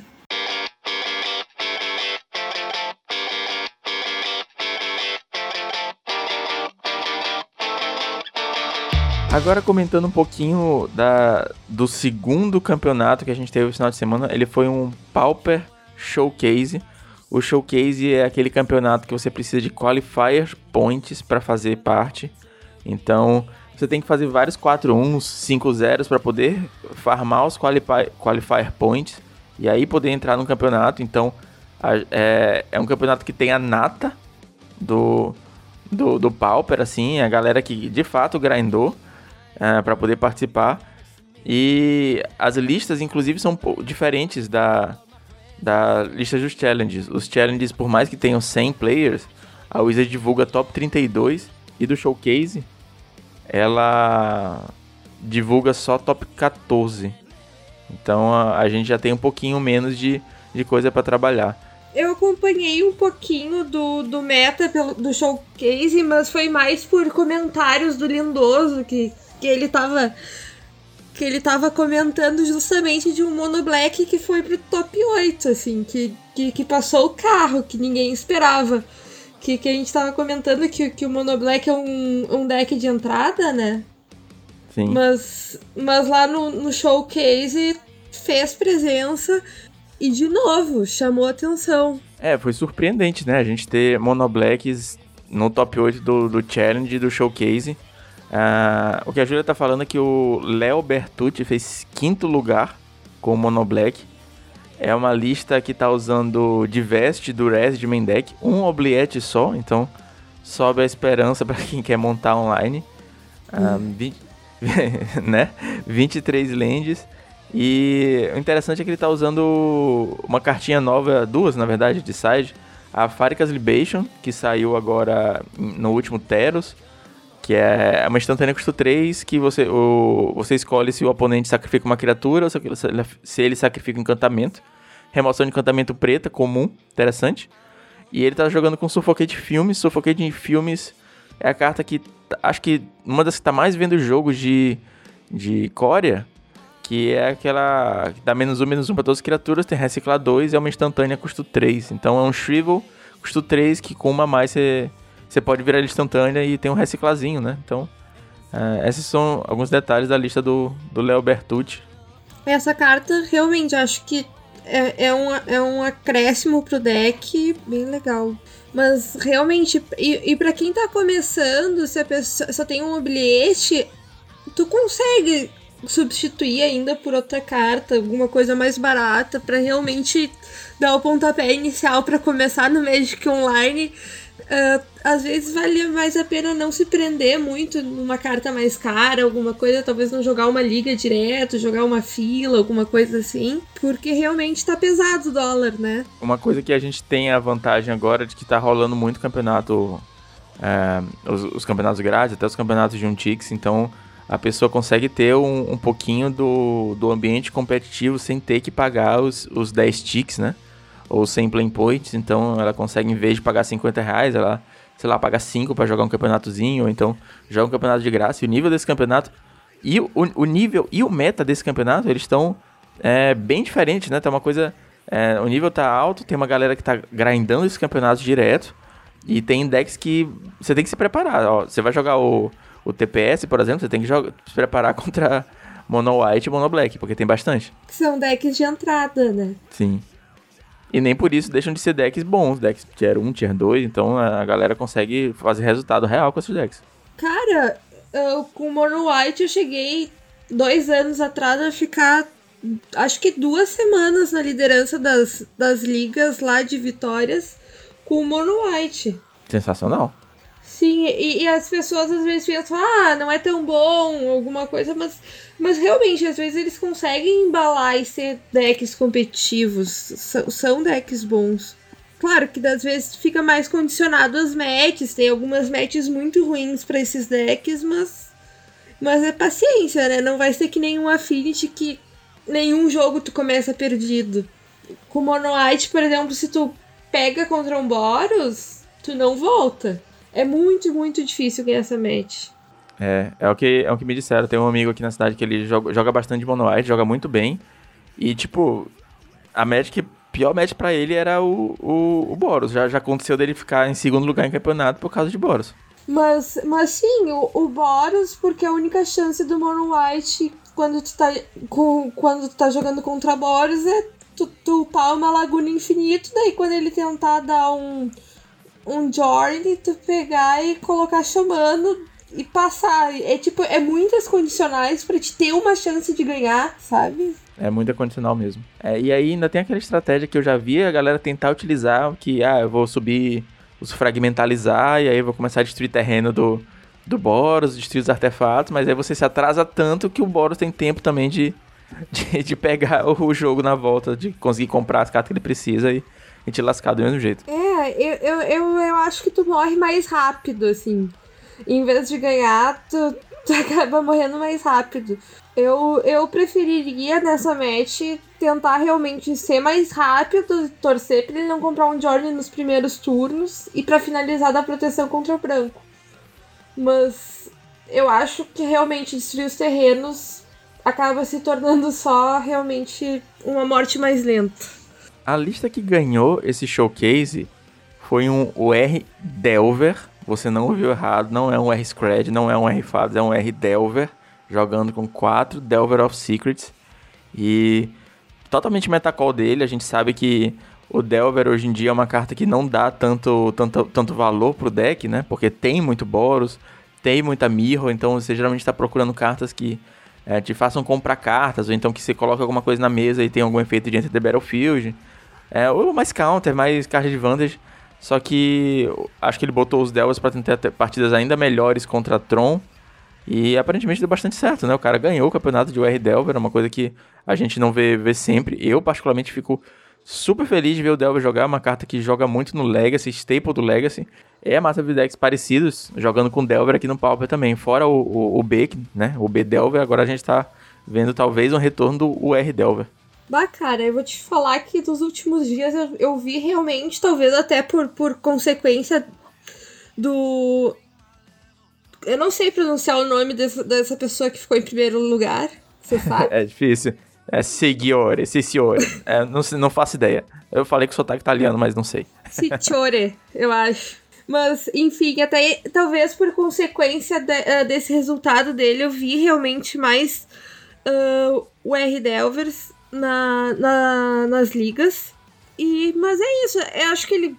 Agora comentando um pouquinho da, do segundo campeonato que a gente teve no final de semana, ele foi um Pauper Showcase. O Showcase é aquele campeonato que você precisa de qualifier points para fazer parte. Então, você tem que fazer vários 4-1s, 5-0s para poder farmar os qualifier, qualifier points e aí poder entrar no campeonato. Então, é, é um campeonato que tem a nata do, do, do Pauper, assim, a galera que de fato grindou uh, é, para poder participar. E as listas, inclusive, são diferentes da, da lista dos challenges. Os challenges, por mais que tenham 100 players, a Wizard divulga top 32 e do showcase ela divulga só top 14. Então a, a gente já tem um pouquinho menos de, de coisa para trabalhar. Eu acompanhei um pouquinho do, do meta pelo, do showcase, mas foi mais por comentários do Lindoso que que ele tava que ele tava comentando justamente de um Mono Black que foi pro top 8, assim, que, que, que passou o carro, que ninguém esperava. Que, que a gente tava comentando que, que o Mono Black é um, um deck de entrada, né? Sim. Mas, mas lá no, no showcase fez presença e de novo chamou atenção. É, foi surpreendente, né? A gente ter Mono Blacks no top 8 do, do Challenge do showcase. Uh, o que a Júlia tá falando é que o Léo Bertucci fez quinto lugar com o Mono Black. É uma lista que tá usando Divest, Durez de main deck, um Obliette só, então sobe a esperança para quem quer montar online. Uh, 20, né? 23 lands. E o interessante é que ele tá usando uma cartinha nova, duas na verdade, de side. A Faricas Libation, que saiu agora no último Teros que é uma instantânea custo 3, que você, o, você escolhe se o oponente sacrifica uma criatura ou se ele sacrifica um encantamento. Remoção de encantamento preta, comum, interessante. E ele tá jogando com Suffocate Filmes. Suffocate Filmes é a carta que acho que uma das que tá mais vendo jogos de, de Coreia, que é aquela que dá menos um, menos um pra todas as criaturas, tem reciclar 2 e é uma instantânea custo 3. Então é um Shrivel custo 3 que com uma mais você você pode virar instantânea e tem um reciclazinho, né? Então, uh, esses são alguns detalhes da lista do, Léo Bertucci. Essa carta realmente acho que é, é, um, é um acréscimo pro deck bem legal. Mas realmente, e, e para quem tá começando, se a pessoa só tem um bilhete, tu consegue substituir ainda por outra carta, alguma coisa mais barata, para realmente dar o pontapé inicial para começar no Magic Online Uh, às vezes vale mais a pena não se prender muito numa carta mais cara, alguma coisa, talvez não jogar uma liga direto, jogar uma fila, alguma coisa assim, porque realmente tá pesado o dólar, né? Uma coisa que a gente tem a vantagem agora de que tá rolando muito campeonato, é, os, os, campeonatos grátis, até os campeonatos de um Tix, então a pessoa consegue ter um, um pouquinho do, do ambiente competitivo sem ter que pagar os, os 10 ticks, né? Ou sem play points, então ela consegue, em vez de pagar 50 reais, ela, sei lá, paga 5 para jogar um campeonatozinho, ou então joga um campeonato de graça. E o nível desse campeonato e o, o nível e o meta desse campeonato, eles estão é, bem diferentes, né? Tá uma coisa. É, o nível tá alto, tem uma galera que tá grindando esse campeonato direto. E tem decks que você tem que se preparar. Ó, você vai jogar o, o TPS, por exemplo, você tem que jogar, se preparar contra Mono White e Mono Black, porque tem bastante. São decks de entrada, né? Sim. E nem por isso deixam de ser decks bons, decks tier 1, tier 2, então a galera consegue fazer resultado real com esses decks. Cara, eu, com Mono White eu cheguei dois anos atrás a ficar acho que duas semanas na liderança das, das ligas lá de vitórias com o Mono White. Sensacional. Sim, e, e, as pessoas às vezes pensam, ah, não é tão bom, alguma coisa, mas, mas realmente, às vezes eles conseguem embalar e ser decks competitivos, são, decks bons. Claro que às vezes fica mais condicionado às matches, tem algumas matches muito ruins para esses decks, mas, mas é paciência, né? Não vai ser que nenhum Affinity que nenhum jogo tu começa perdido. Com Mono White, por exemplo, se tu pega contra um Boros, tu não volta. É muito, muito difícil ganhar essa match. É, é o que, é o que me disseram. Tem um amigo aqui na cidade que ele joga, joga bastante Mono joga muito bem. E, tipo, a que pior match para ele era o, o, o Boros. Já, já aconteceu dele ficar em segundo lugar em campeonato por causa de Boros. Mas, mas sim, o, o Boros, porque a única chance do Mono White quando tu tá, com, quando tu tá jogando contra Boros é tu, tu upar uma laguna infinito, daí quando ele tentar dar um, um Journey, tu pegar e colocar chamando e passar. É tipo, é muitas condicionais para te ter uma chance de ganhar, sabe? É muita condicional mesmo. É, e aí ainda tem aquela estratégia que eu já vi a galera tentar utilizar, que ah, eu vou subir os fragmentalizar e aí eu vou começar a destruir terreno do, do Boros, destruir os artefatos, mas aí você se atrasa tanto que o Boros tem tempo também de, de, de pegar o jogo na volta, de conseguir comprar as cartas que ele precisa e, e te lascar do mesmo jeito. É, eu, eu, eu, eu acho que tu morre mais rápido, assim. Em vez de ganhar, tu, tu acaba morrendo mais rápido. Eu, eu preferiria nessa match tentar realmente ser mais rápido, torcer pra ele não comprar um Jordan nos primeiros turnos e para finalizar da proteção contra o branco. Mas eu acho que realmente destruir os terrenos acaba se tornando só realmente uma morte mais lenta. A lista que ganhou esse showcase foi um o R Delver. Você não ouviu errado, não é um R Scred, não é um R Fabs, é um R Delver, jogando com quatro Delver of Secrets. E totalmente metacall dele, a gente sabe que o Delver hoje em dia é uma carta que não dá tanto, tanto, tanto valor pro deck, né? Porque tem muito Boros, tem muita Mirror, então você geralmente está procurando cartas que é, te façam comprar cartas, ou então que você coloque alguma coisa na mesa e tem algum efeito de Enter the Battlefield. É, ou mais counter, mais carta de vantage. Só que acho que ele botou os Delvers para tentar ter partidas ainda melhores contra Tron. E aparentemente deu bastante certo, né? O cara ganhou o campeonato de UR Delver, uma coisa que a gente não vê, vê sempre. Eu, particularmente, fico super feliz de ver o Delver jogar, uma carta que joga muito no Legacy, staple do Legacy. É massa de decks parecidos, jogando com Delver aqui no Pauper também. Fora o, o, o B, né? O B Delver, agora a gente tá vendo talvez um retorno do UR Delver. Bah, cara, eu vou te falar que nos últimos dias eu, eu vi realmente, talvez até por, por consequência do. Eu não sei pronunciar o nome dessa, dessa pessoa que ficou em primeiro lugar, você sabe? é difícil. É Signore, Ciciore. É, não, não faço ideia. Eu falei que o sotaque italiano, mas não sei. Ciciore, eu acho. Mas, enfim, até talvez por consequência de, uh, desse resultado dele, eu vi realmente mais uh, o R. Delvers na, na, nas ligas. E, mas é isso, eu acho que ele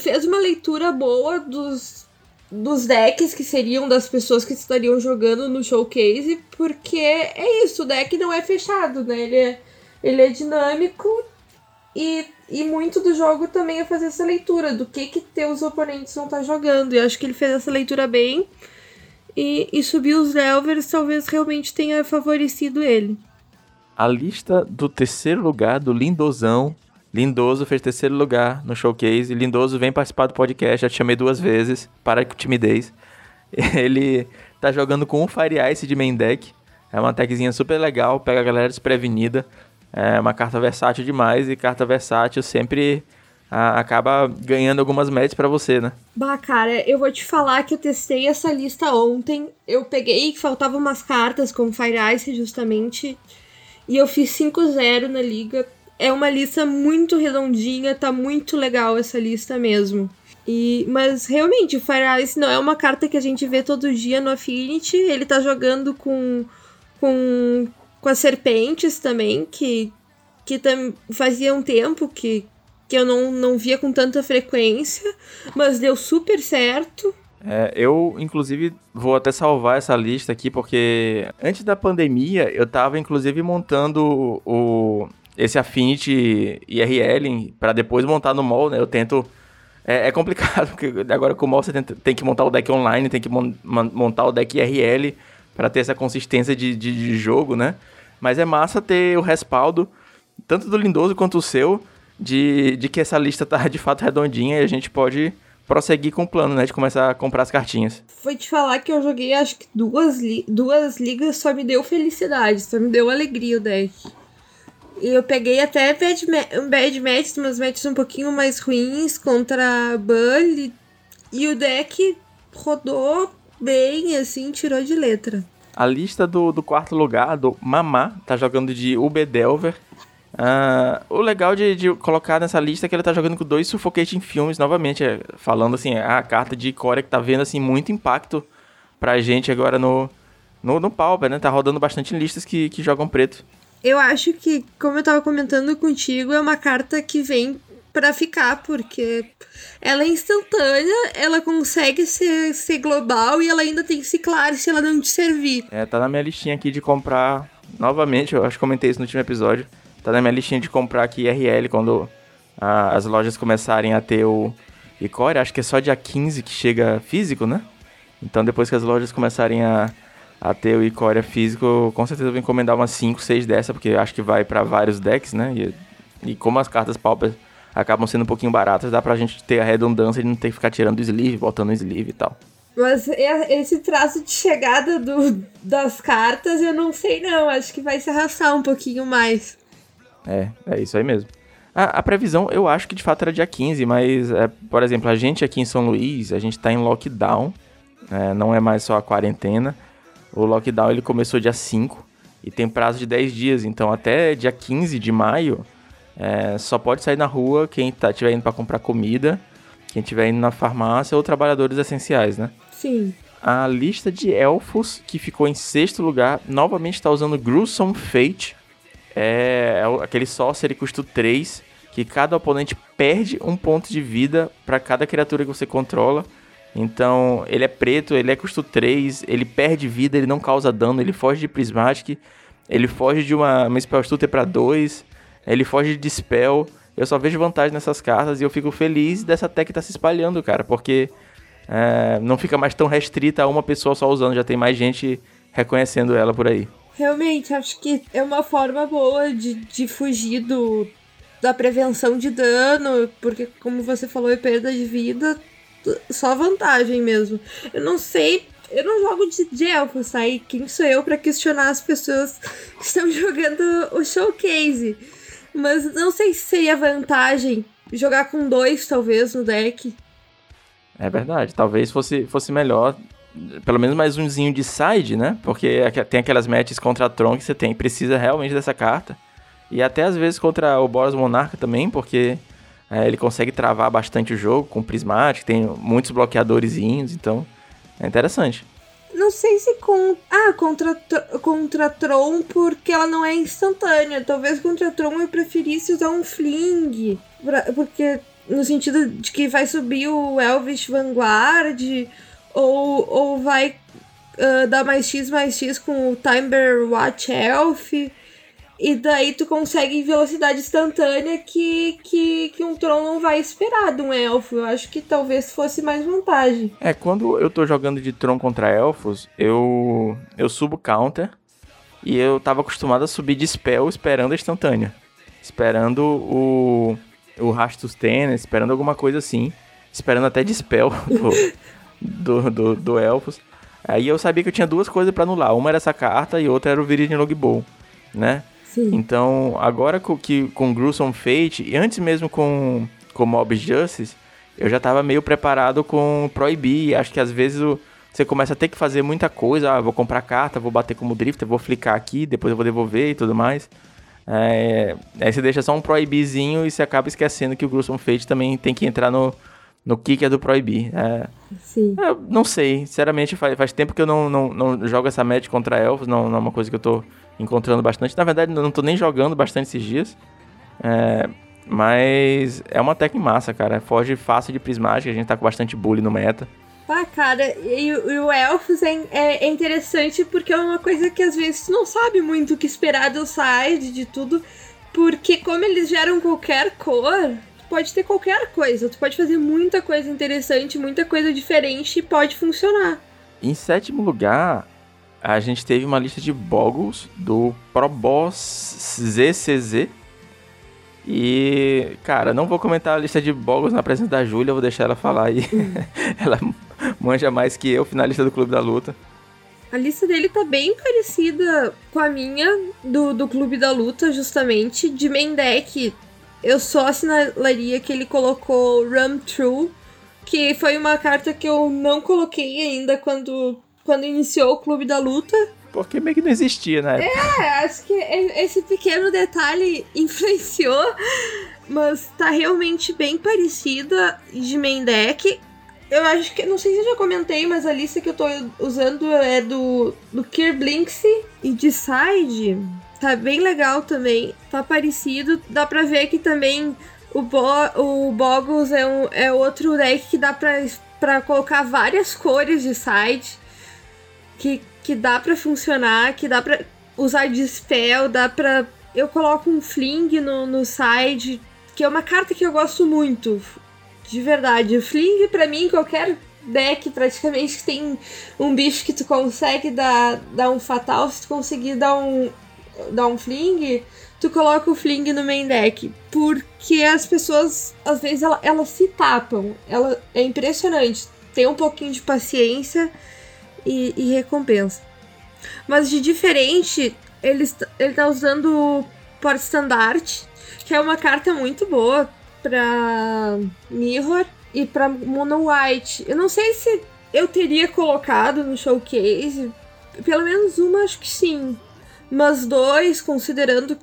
fez uma leitura boa dos, dos decks que seriam das pessoas que estariam jogando no showcase, porque é isso, o deck não é fechado, né? Ele é, ele é dinâmico e, e muito do jogo também é fazer essa leitura do que que teus oponentes vão estar tá jogando. E acho que ele fez essa leitura bem e, e subir os Delvers talvez realmente tenha favorecido ele. A lista do terceiro lugar do Lindozão Lindoso fez terceiro lugar no showcase. Lindoso vem participar do podcast, já te chamei duas vezes. Para com timidez. Ele tá jogando com o Fire Ice de main deck. É uma techzinha super legal, pega a galera desprevenida. É uma carta versátil demais e carta versátil sempre a, acaba ganhando algumas matches para você, né? Bah, cara, eu vou te falar que eu testei essa lista ontem. Eu peguei que faltavam umas cartas com Fire Ice justamente. E eu fiz 5-0 na liga é uma lista muito redondinha, tá muito legal essa lista mesmo. E, mas realmente, o Fire Ice não é uma carta que a gente vê todo dia no Affinity. Ele tá jogando com, com com as serpentes também, que, que tam, fazia um tempo que, que eu não, não via com tanta frequência, mas deu super certo. É, eu, inclusive, vou até salvar essa lista aqui, porque antes da pandemia, eu tava, inclusive, montando o, esse Affinity IRL para depois montar no mall, né? Eu tento. É, é complicado, porque agora com o mall você tem, tem, que montar o deck online, tem que mon, montar o deck IRL para ter essa consistência de, de, de, jogo, né? Mas é massa ter o respaldo, tanto do Lindoso quanto o seu, de, de que essa lista tá de fato redondinha e a gente pode prosseguir com o plano, né? De começar a comprar as cartinhas. Foi te falar que eu joguei acho que duas, li duas ligas só me deu felicidade, só me deu alegria o deck. E eu peguei até bad, ma bad matches, umas matches um pouquinho mais ruins contra Bully. E o deck rodou bem, assim, tirou de letra. A lista do, do quarto lugar, do Mamá, tá jogando de Ubedelver. Uh, o legal de, de, colocar nessa lista é que ele tá jogando com dois Suffocating Filmes, novamente, é, falando assim, é a carta de Corea que tá vendo assim, muito impacto pra gente agora no, no, no Pauper, né? Tá rodando bastante em listas que, que jogam preto eu acho que, como eu tava comentando contigo, é uma carta que vem para ficar, porque ela é instantânea, ela consegue ser, ser global e ela ainda tem ciclar se ela não te servir. É, tá na minha listinha aqui de comprar. Novamente, eu acho que comentei isso no último episódio. Tá na minha listinha de comprar aqui RL quando a, as lojas começarem a ter o Icore. Acho que é só dia 15 que chega físico, né? Então depois que as lojas começarem a a ter o Icória físico, com certeza eu vou encomendar umas 5, 6 dessa, porque acho que vai para vários decks, né? E, e como as cartas Pauper acabam sendo um pouquinho baratas, dá pra gente ter a redundância de não ter que ficar tirando o sleeve, botando o sleeve e tal. Mas esse traço de chegada do, das cartas, eu não sei não, acho que vai se arrastar um pouquinho mais. É, é isso aí mesmo. A, a previsão, eu acho que de fato era dia 15, mas, é, por exemplo, a gente aqui em São Luís, a gente tá em lockdown, é, não é mais só a quarentena, o lockdown ele começou dia 5 e tem prazo de 10 dias, então até dia 15 de maio é, só pode sair na rua quem tá, tiver indo para comprar comida, quem estiver indo na farmácia ou trabalhadores essenciais, né? Sim. A lista de elfos que ficou em sexto lugar novamente está usando Gruesome Fate. É, é aquele sorcery custo 3, que cada oponente perde um ponto de vida para cada criatura que você controla. Então, ele é preto, ele é custo 3, ele perde vida, ele não causa dano, ele foge de Prismatic, ele foge de uma, uma Spell Stutter pra 2, ele foge de Dispel. Eu só vejo vantagem nessas cartas e eu fico feliz dessa tech tá se espalhando, cara, porque é, não fica mais tão restrita a uma pessoa só usando, já tem mais gente reconhecendo ela por aí. Realmente, acho que é uma forma boa de, de fugir do, da prevenção de dano, porque, como você falou, é perda de vida só vantagem mesmo. Eu não sei. Eu não jogo de, de elfos, tá? E quem sou eu para questionar as pessoas que estão jogando o showcase? Mas não sei se seria vantagem jogar com dois, talvez, no deck. É verdade. Talvez fosse, fosse melhor. Pelo menos mais umzinho de side, né? Porque tem aquelas matches contra a Tron que você tem. Precisa realmente dessa carta. E até às vezes contra o Boros Monarca também, porque é, ele consegue travar bastante o jogo com Prismatic, tem muitos bloqueadores, então é interessante. Não sei se com. Ah, contra, contra Tron, porque ela não é instantânea. Talvez contra Tron eu preferisse usar um Fling. Pra, porque no sentido de que vai subir o Elvish Vanguard, ou, ou vai uh, dar mais X mais X com o Timber Watch Elf. E daí tu consegue velocidade instantânea que, que, que um Tron não vai esperar de um elfo. Eu acho que talvez fosse mais vantagem. É, quando eu tô jogando de Tron contra elfos, eu, eu subo counter e eu tava acostumado a subir de spell esperando a instantânea. Esperando o, o Rastus Ten, esperando alguma coisa assim. Esperando até de spell do, do, do, elfos. Aí eu sabia que eu tinha duas coisas para anular. Uma era essa carta e outra era o Viridian Logbow, né? Sim. Então, agora com, que, com Gruesome Fate, e antes mesmo com, com Mob Justice, eu já tava meio preparado com Proibir. Acho que às vezes o, você começa a ter que fazer muita coisa. Ah, vou comprar carta, vou bater como drifter, vou flicar aqui, depois eu vou devolver e tudo mais. É, aí você deixa só um Proibirzinho e você acaba esquecendo que o Gruesome Fate também tem que entrar no, no kicker do Proibir. É, Sim. eu não sei, sinceramente faz, faz tempo que eu não, não, não jogo essa match contra elfos, não, não é uma coisa que eu tô encontrando bastante. Na verdade, eu não tô nem jogando bastante esses dias. É, mas é uma técnica massa, cara. Foge fácil de prismática, a gente tá com bastante bully no meta. Ah, cara, e, e o Elfos é, é, é, interessante porque é uma coisa que às vezes tu não sabe muito o que esperar do side, de tudo. Porque como eles geram qualquer cor, pode ter qualquer coisa. Tu pode fazer muita coisa interessante, muita coisa diferente e pode funcionar. Em sétimo lugar, a gente teve uma lista de Boggles do ProBoss ZCZ. E, cara, não vou comentar a lista de Boggles na presença da Júlia, vou deixar ela falar aí. ela manja mais que eu, finalista do Clube da Luta. A lista dele tá bem parecida com a minha, do, do Clube da Luta, justamente. De main deck, eu só assinalaria que ele colocou Run True, que foi uma carta que eu não coloquei ainda quando, quando iniciou o Clube da Luta. Porque meio que não existia época. É, acho que esse pequeno detalhe influenciou, mas tá realmente bem parecida de main deck. Eu acho que, não sei se eu já comentei, mas a lista que eu tô usando é do, do Kirblinksy e de Side. Tá bem legal também, tá parecido. Dá pra ver que também o, Bo, o Boggles é, um, é outro deck que dá pra, pra colocar várias cores de Side. Que, que dá pra funcionar, que dá pra usar Dispel, dá pra... Eu coloco um Fling no, no Side, que é uma carta que eu gosto muito. De verdade. O Fling, pra mim, qualquer deck praticamente que tem um bicho que tu consegue dar, dar um fatal, se tu conseguir dar um, dar um Fling, tu coloca o Fling no main deck. Porque as pessoas, às vezes, elas, elas se tapam. Ela, é impressionante. Tem um pouquinho de paciência e, e recompensa. Mas de diferente, ele, ele tá usando Port Standard, que é uma carta muito boa pra Mirror e pra Mono White. Eu não sei se eu teria colocado no showcase. Pelo menos uma, acho que sim. Mas dois, considerando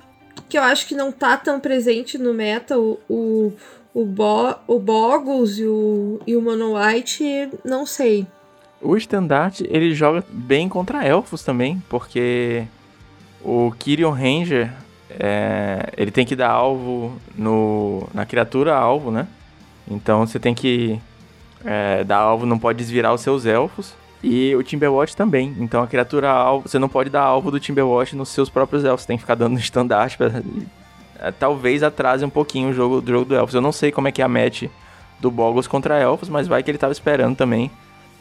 que eu acho que não tá tão presente no meta, o, o, o, Bo, o Boggles e o, e o Mono White, não sei. O estandarte, ele joga bem contra elfos também, porque o Kyrion Ranger, é, ele tem que dar alvo no, na criatura alvo, né? Então você tem que é, dar alvo, não pode desvirar os seus elfos. E o Timberwatch também. Então a criatura alvo, você não pode dar alvo do Timberwatch nos seus próprios elfos. Você tem que ficar dando estandarte pra, é, talvez atrase um pouquinho o jogo, o jogo do elfos. Eu não sei como é que é a match do Boggles contra elfos, mas vai que ele tava esperando também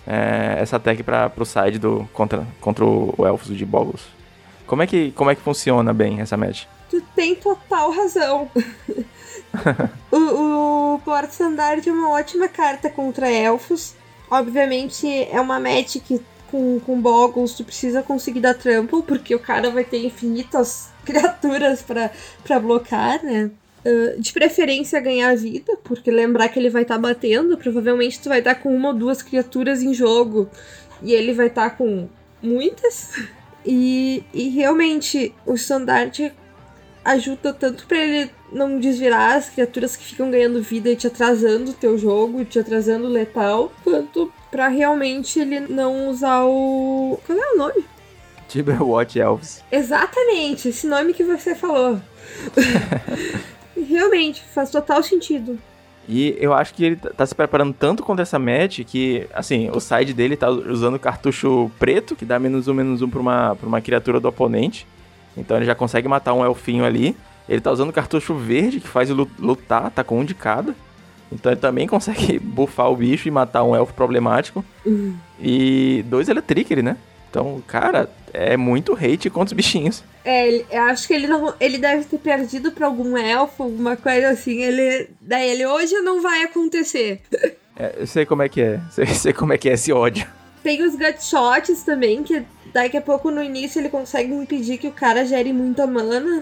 é, essa tag para pro side do contra, contra o elfos de Boggles. Como é que como é que funciona bem essa match? Tu tem total razão. o, o Port Standard é uma ótima carta contra elfos. Obviamente é uma match que com, com Boggles tu precisa conseguir dar trample, porque o cara vai ter infinitas criaturas para blocar, né? Uh, de preferência ganhar vida, porque lembrar que ele vai estar tá batendo, provavelmente tu vai estar tá com uma ou duas criaturas em jogo e ele vai estar tá com muitas. E, e realmente o standard ajuda tanto para ele não desvirar as criaturas que ficam ganhando vida e te atrasando o teu jogo, te atrasando o letal, quanto para realmente ele não usar o. Qual é o nome? Tiberwatch Elves. Exatamente, esse nome que você falou. realmente, faz total sentido. E eu acho que ele tá se preparando tanto contra essa match que, assim, o side dele tá usando cartucho preto, que dá menos um, menos um pra uma, pra uma criatura do oponente. Então ele já consegue matar um elfinho ali. Ele tá usando cartucho verde, que faz lutar, tá com um de cada. Então ele também consegue bufar o bicho e matar um elfo problemático. Uhum. E dois Electric, né? Então, cara, é muito hate contra os bichinhos. É, eu acho que ele não. Ele deve ter perdido pra algum elfo, alguma coisa assim. Ele. Daí ele hoje não vai acontecer. É, eu sei como é que é. Sei, sei como é que é esse ódio. Tem os gutshots também, que daqui a pouco no início ele consegue impedir que o cara gere muita mana.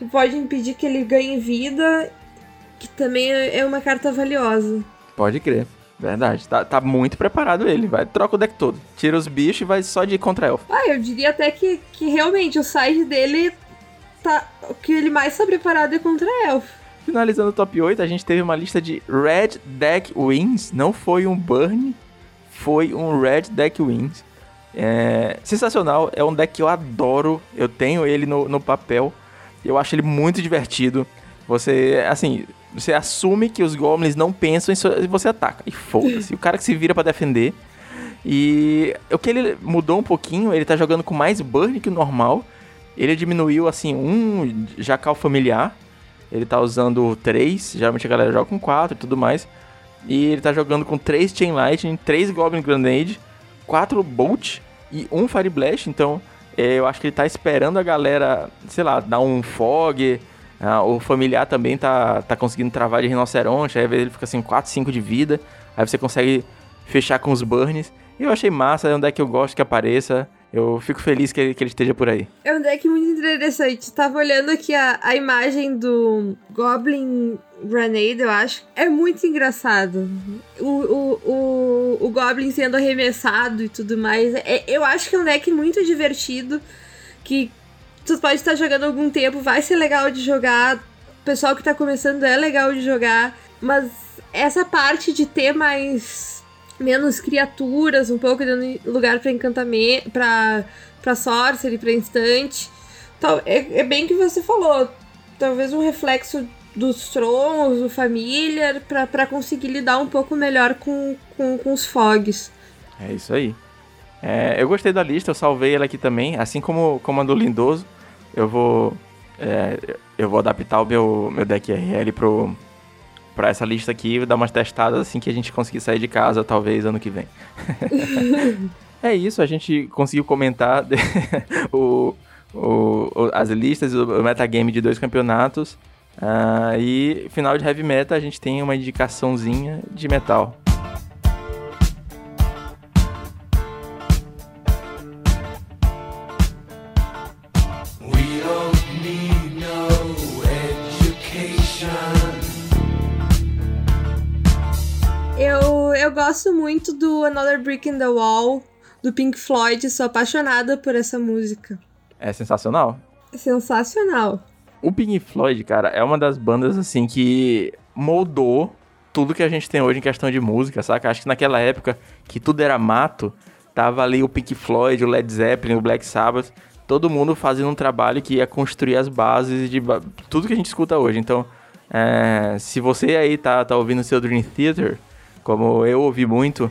E pode impedir que ele ganhe vida. Que também é uma carta valiosa. Pode crer. Verdade, tá, tá muito preparado ele. Vai, troca o deck todo. Tira os bichos e vai só de contra-elfo. Ah, eu diria até que, que realmente o side dele tá. O que ele mais tá preparado é contra elfo. Finalizando o top 8, a gente teve uma lista de Red Deck Wins. Não foi um Burn, foi um Red Deck Wins. É sensacional, é um deck que eu adoro. Eu tenho ele no, no papel. Eu acho ele muito divertido. Você, assim, você assume que os goblins não pensam e você ataca. E foda-se. o cara que se vira para defender. E o que ele mudou um pouquinho, ele tá jogando com mais burn que o normal. Ele diminuiu, assim, um jacal familiar. Ele tá usando três. Geralmente a galera joga com quatro e tudo mais. E ele tá jogando com três Chain Lightning, três Goblin Grenade, quatro Bolt e um Fire Blast. Então, eu acho que ele tá esperando a galera, sei lá, dar um fog. Ah, o familiar também tá, tá conseguindo travar de rinoceronte. Aí ele fica assim, 4, 5 de vida. Aí você consegue fechar com os burns. E eu achei massa, é um deck que eu gosto que apareça. Eu fico feliz que ele, que ele esteja por aí. É um deck muito interessante. Tava olhando aqui a, a imagem do Goblin Grenade, eu acho. É muito engraçado. O, o, o, o Goblin sendo arremessado e tudo mais. É, eu acho que é um deck muito divertido. Que tu pode estar jogando algum tempo, vai ser legal de jogar. O pessoal que tá começando é legal de jogar. Mas essa parte de ter mais. Menos criaturas, um pouco dando lugar para encantamento. pra, pra sorcery, pra instante. Então, é, é bem que você falou. Talvez um reflexo dos Trons, do Familiar, para conseguir lidar um pouco melhor com, com, com os Fogs. É isso aí. É, eu gostei da lista, eu salvei ela aqui também, assim como, como a do Lindoso. Eu vou. É, eu vou adaptar o meu, meu deck RL pro, pra essa lista aqui e dar umas testadas assim que a gente conseguir sair de casa, talvez ano que vem. é isso, a gente conseguiu comentar o, o, as listas, o metagame de dois campeonatos. Uh, e final de heavy metal a gente tem uma indicaçãozinha de metal. Eu, gosto muito do Another Brick in the Wall, do Pink Floyd, sou apaixonada por essa música. É sensacional? É sensacional. O Pink Floyd, cara, é uma das bandas, assim, que moldou tudo que a gente tem hoje em questão de música, saca? Acho que naquela época que tudo era mato, tava ali o Pink Floyd, o Led Zeppelin, o Black Sabbath, todo mundo fazendo um trabalho que ia construir as bases de tudo que a gente escuta hoje. Então, é, se você aí tá, tá ouvindo o seu Dream Theater, como eu ouvi muito,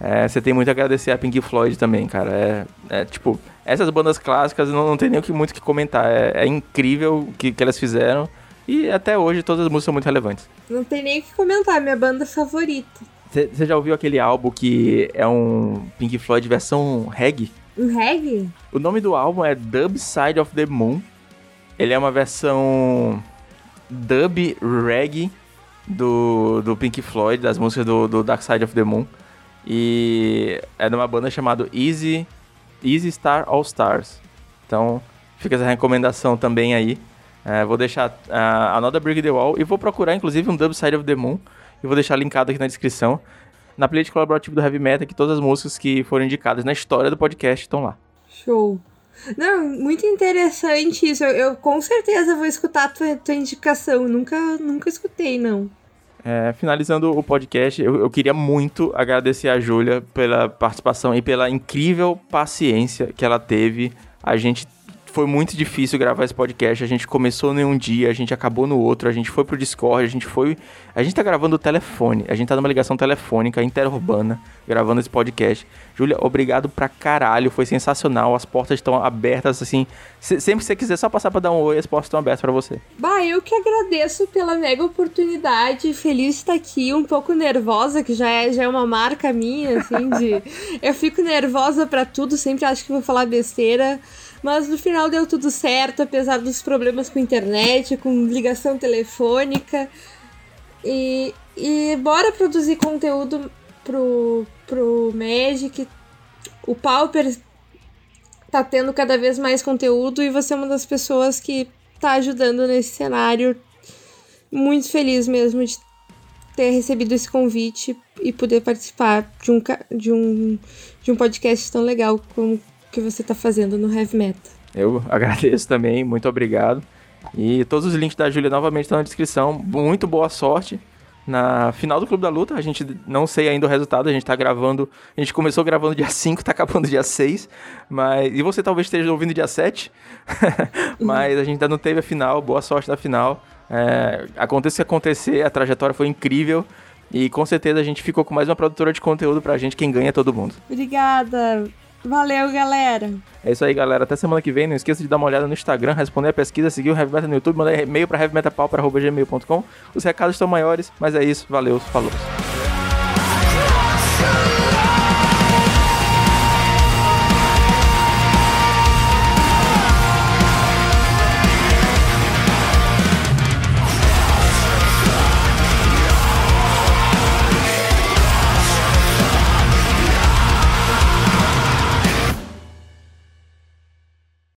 é, você tem muito a agradecer a Pink Floyd também, cara. É, é tipo, essas bandas clássicas não, não tem nem o que, muito que comentar. É, é incrível o que, que elas fizeram. E até hoje todas as músicas são muito relevantes. Não tem nem o que comentar, minha banda favorita. Você já ouviu aquele álbum que é um Pink Floyd versão reggae? Um reggae? O nome do álbum é Dub Side of the Moon. Ele é uma versão dub reggae do, do Pink Floyd, das músicas do, do Dark Side of the Moon. E é de uma banda chamada Easy, Easy Star All Stars. Então fica essa recomendação também aí. É, vou deixar uh, Another Brick the Wall e vou procurar inclusive um Dub Side of the Moon e vou deixar linkado aqui na descrição. Na playlist colaborativa do Heavy Metal, que todas as músicas que foram indicadas na história do podcast estão lá. Show! Não, muito interessante isso. Eu, eu com certeza vou escutar a tua, tua indicação. Nunca, nunca escutei, não. É, finalizando o podcast, eu, eu, queria muito agradecer a Júlia pela participação e pela incrível paciência que ela teve. A gente foi muito difícil gravar esse podcast. A gente começou em um dia, a gente acabou no outro, a gente foi pro Discord, a gente foi. A gente tá gravando o telefone, a gente tá numa ligação telefônica interurbana, gravando esse podcast. Júlia, obrigado pra caralho, foi sensacional. As portas estão abertas, assim. sempre que você quiser só passar pra dar um oi, as portas estão abertas para você. Bah, eu que agradeço pela mega oportunidade. Feliz de estar aqui, um pouco nervosa, que já é, já é uma marca minha, assim, de. eu fico nervosa para tudo, sempre acho que vou falar besteira. Mas no final deu tudo certo, apesar dos problemas com internet, com ligação telefônica. E, e bora produzir conteúdo pro, pro Magic. O Pauper tá tendo cada vez mais conteúdo e você é uma das pessoas que tá ajudando nesse cenário. Muito feliz mesmo de ter recebido esse convite e poder participar de um, de um, de um podcast tão legal como que você está fazendo no Heavy Metal. Eu agradeço também, muito obrigado. E todos os links da Júlia novamente estão na descrição. Muito boa sorte na final do Clube da Luta. A gente não sei ainda o resultado, a gente tá gravando. A gente começou gravando dia 5, tá acabando dia 6. Mas, e você talvez esteja ouvindo dia 7. mas a gente ainda não teve a final. Boa sorte na final. É, aconteça o que acontecer, a trajetória foi incrível. E com certeza a gente ficou com mais uma produtora de conteúdo pra gente, quem ganha é todo mundo. Obrigada. Valeu, galera. É isso aí, galera. Até semana que vem. Não esqueça de dar uma olhada no Instagram, responder a pesquisa, seguir o Heavy Metal no YouTube, mandar e-mail para heavymetalpau.gmail.com. Os recados estão maiores, mas é isso. Valeu, falou.